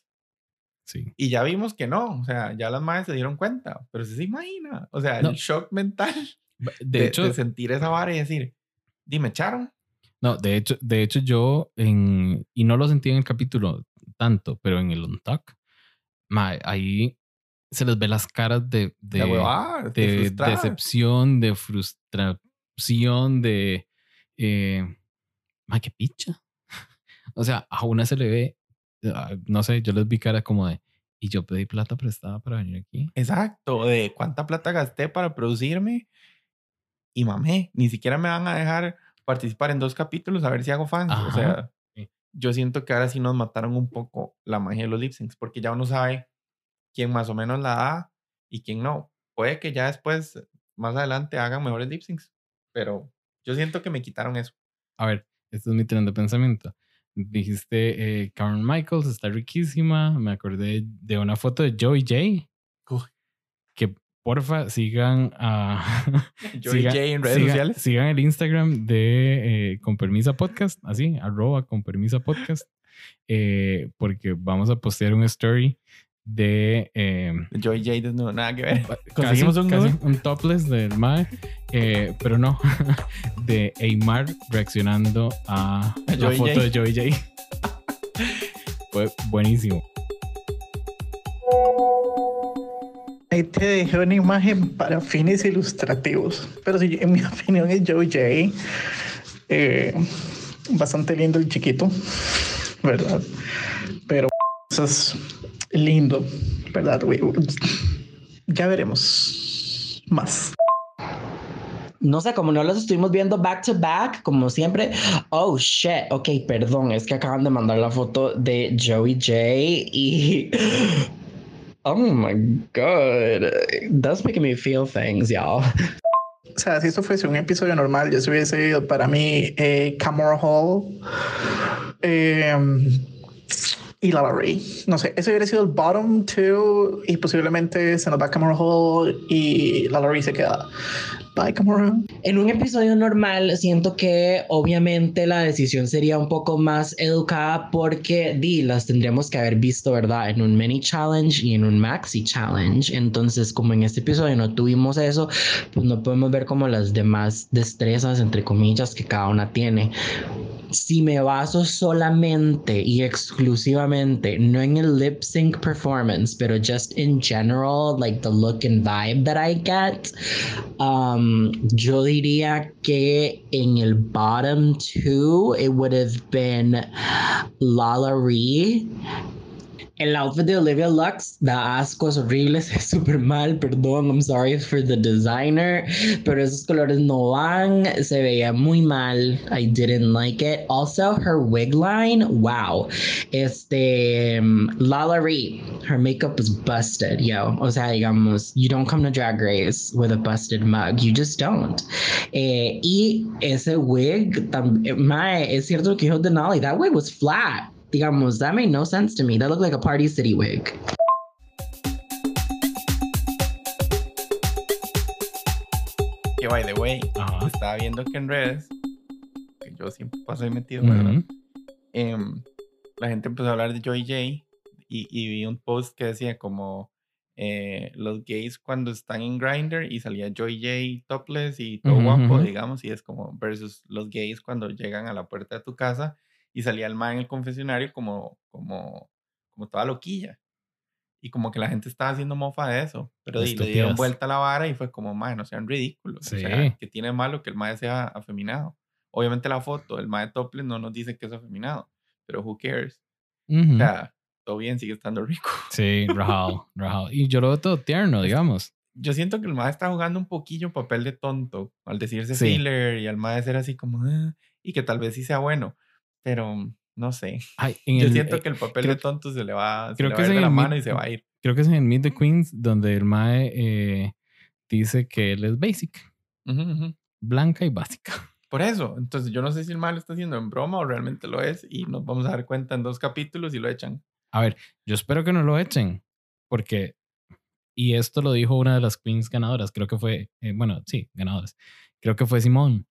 Sí. Y ya vimos que no, o sea, ya las madres se dieron cuenta, pero sí se imagina, o sea, No. el shock mental De, de, hecho, de sentir esa vara y decir, dime, echaron. no, de hecho, de hecho, yo en, y no lo sentí en el capítulo tanto, pero en el on talk, ahí se les ve las caras de, de, frustradas. decepción, de frustración, de eh, ma, qué picha. O sea, a una se le ve, ah, no sé, yo les vi cara como de, y yo pedí plata prestada para venir aquí. Exacto, de cuánta plata gasté para producirme y mamé, ni siquiera me van a dejar participar en dos capítulos a ver si hago fans. O sea, yo siento que ahora sí nos mataron un poco la magia de los lip syncs, porque ya uno sabe quién más o menos la da y quién no. Puede que ya después, más adelante, hagan mejores lip syncs, pero yo siento que me quitaron eso. A ver, este es mi tren de pensamiento. Dijiste, eh, Karen Michaels está riquísima. Me acordé de una foto de Joey J. Uy. Que porfa sigan a. Joey J en redes sociales. Sigan el Instagram de eh, Con Permisa Podcast, así, arroba Con Permisa Podcast. eh, porque vamos a postear un story de. eh, Joey J desnudo, nada que ver. casi, Conseguimos un casi nude. un topless del MAE, eh, pero no, de Eymar reaccionando a la Joey foto J. de Joey J. Fue buenísimo. Ahí te dejé una imagen para fines ilustrativos. Pero sí, en mi opinión es Joey J. Eh, bastante lindo el chiquito, ¿verdad? Pero eso es lindo, ¿verdad? Ya veremos más. No sé, como no los estuvimos viendo back to back, como siempre. Oh shit. Ok, perdón, es que acaban de mandar la foto de Joey J y. Oh my god. That's making me feel things, y'all. O sea, si esto fuese un episodio normal, yo se hubiese ido para mí eh, Camora Hall, eh, y Lala Ray. No sé, ese hubiera sido el bottom two y posiblemente se nos va Camera Hall y Lala Ray se queda. Bye. En un episodio normal, siento que obviamente la decisión sería un poco más educada porque di, las tendríamos que haber visto, ¿verdad? En un mini challenge y en un maxi challenge. Entonces, como en este episodio no tuvimos eso, pues no podemos ver como las demás destrezas, entre comillas, que cada una tiene si me baso solamente y exclusivamente, no en el lip sync performance, pero just in general, like the look and vibe that I get, um, Um, yo diría que en el bottom two, it would have been Lala Ree el outfit de Olivia Lux da ascos horribles, es súper mal, perdón, I'm sorry for the designer, pero esos colores no van, se veía muy mal, I didn't like it. Also, her wig line, wow. Este, Lala Ree, her makeup was busted, yo. O sea, digamos, you don't come to Drag Race with a busted mug, you just don't. Eh, y ese wig, mae, es cierto lo que Denali, that wig was flat digamos, that made no sense to me. That looked like a Party City wig. Que by the way, Ajá. estaba viendo que en redes, que yo siempre paso ahí metido, ¿verdad? Ujú. Em, la gente empezó a hablar de Joy J y, y vi un post que decía como eh, los gays cuando están en Grindr y salía Joy J topless y todo guapo, digamos, y es como versus los gays cuando llegan a la puerta de tu casa y salía el man en el confesionario como, como, como toda loquilla. Y como que la gente estaba haciendo mofa de eso, pero di, le dieron vuelta a la vara y fue como, man, no sean ridículos. O Sí. sea, que tiene malo que el mae sea afeminado. Obviamente la foto, el mae topless no nos dice que es afeminado, pero who cares? Ujú. O sea, todo bien, sigue estando rico. Sí, Rahal, Rahal. Y yo lo veo todo tierno, digamos. Yo siento que el mae está jugando un poquillo papel de tonto al decirse Sí. filler y al mae ser así como, "Ah", y que tal vez sí sea bueno, pero no sé. Ay, Yo el- siento eh, que el papel creo- de tonto se le va, se creo le que va a es ir de la mano y se va a ir. Creo que es en Meet the Queens donde el Mae eh, dice que él es basic, blanca y básica. Por eso, entonces yo no sé si el mae lo está haciendo en broma o realmente lo es y nos vamos a dar cuenta en dos capítulos y lo echan. A ver, yo espero que no lo echen, porque, y esto lo dijo una de las queens ganadoras, creo que fue, eh, bueno, sí, ganadoras, creo que fue Simón.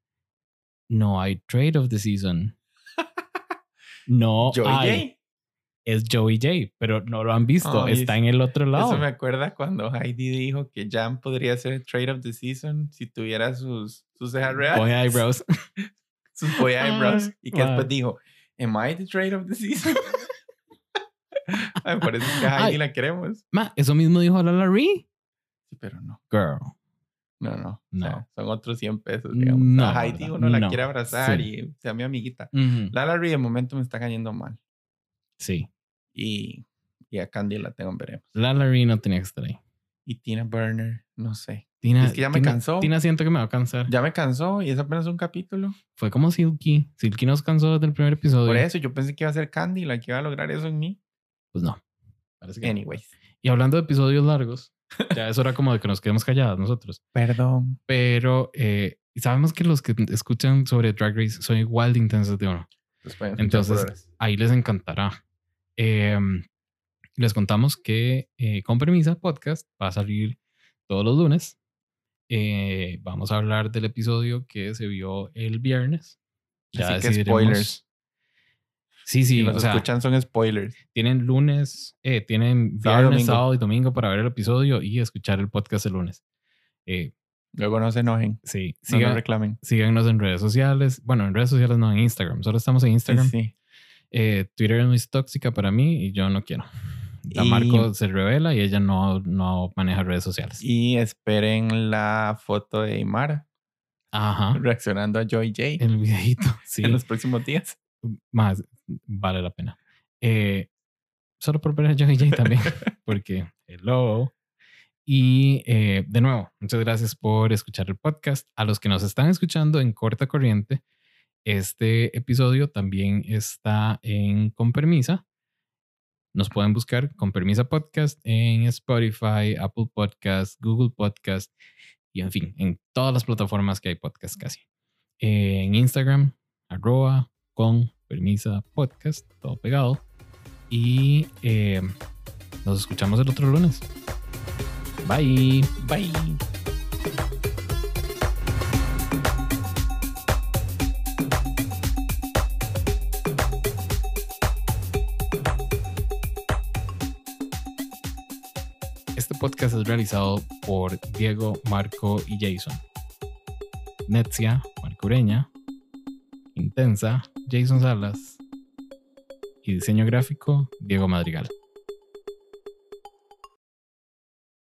No hay trade of the season. No Joy hay. J. Es Joey J, pero no lo han visto, está en el otro lado. Eso me acuerda cuando Heidi dijo que Jam podría ser Trade of the Season si tuviera sus, sus cejas reales. Boy eyebrows. sus boy eyebrows. Ay, y que después dijo, ¿Am I the trade of the season? Ay, por eso es que a Heidi Ay. la queremos. Ma, eso mismo dijo Lala Ree. Sí, pero no. Girl. No, no. o No. sea, son otros 100 pesos, digamos. No, a Heidi uno la No. quiere abrazar Sí. y sea mi amiguita. Ujú. Lala Ree de momento me está cayendo mal. Sí. Y, y a Candy la tengo en veremos. Lala Ree no tenía que estar ahí. Y Tina Burner, no sé. Tina, Es que ya me Tina- cansó. Tina siento que me va a cansar. Ya me cansó y es apenas un capítulo. Fue como Silky. Silky nos cansó desde el primer episodio. Por eso yo pensé que iba a ser Candy la que iba a lograr eso en mí. Pues no. Parece que no. Anyways. Y hablando de episodios largos, ya es hora como de que nos quedemos callados nosotros. Perdón. Pero eh, sabemos que los que escuchan sobre Drag Race son igual de intensos de uno. Entonces, ahí les encantará. Eh, les contamos que eh, Con Permisa Podcast va a salir todos los lunes. Eh, vamos a hablar del episodio que se vio el viernes. Ya Así que spoilers. Sí, sí, si nos o sea, escuchan son spoilers. tienen lunes, eh, tienen Sábado viernes, domingo. sábado y domingo para ver el episodio y escuchar el podcast el lunes. Eh, Luego no se enojen. sí, No sigan- nos reclamen. síganos en redes sociales. Bueno, en redes sociales no, en Instagram. Solo estamos en Sí, Instagram. sí. Eh, Twitter es muy tóxica para mí y yo no quiero. La Y- Marco se revela y ella no, no maneja redes sociales. Y esperen la foto de Imara Ajá. reaccionando a Joy J El videito, sí. en los próximos días. Más vale la pena. Eh, solo por ver a Joey J también, porque hello. Y eh, de nuevo, muchas gracias por escuchar el podcast. A los que nos están escuchando en corta corriente, este episodio también está en Con Permisa. Nos pueden buscar con Permisa Podcast en Spotify, Apple Podcast, Google Podcast y en fin, en todas las plataformas que hay podcast casi. Eh, en Instagram, arroba con Permisa Podcast, todo pegado. y eh, nos escuchamos el otro lunes. Bye. Bye. Este podcast es realizado por Diego, Marco y Jason. Netzia, Marco Ureña. Intensa, Jason Salas. Y diseño gráfico, Diego Madrigal.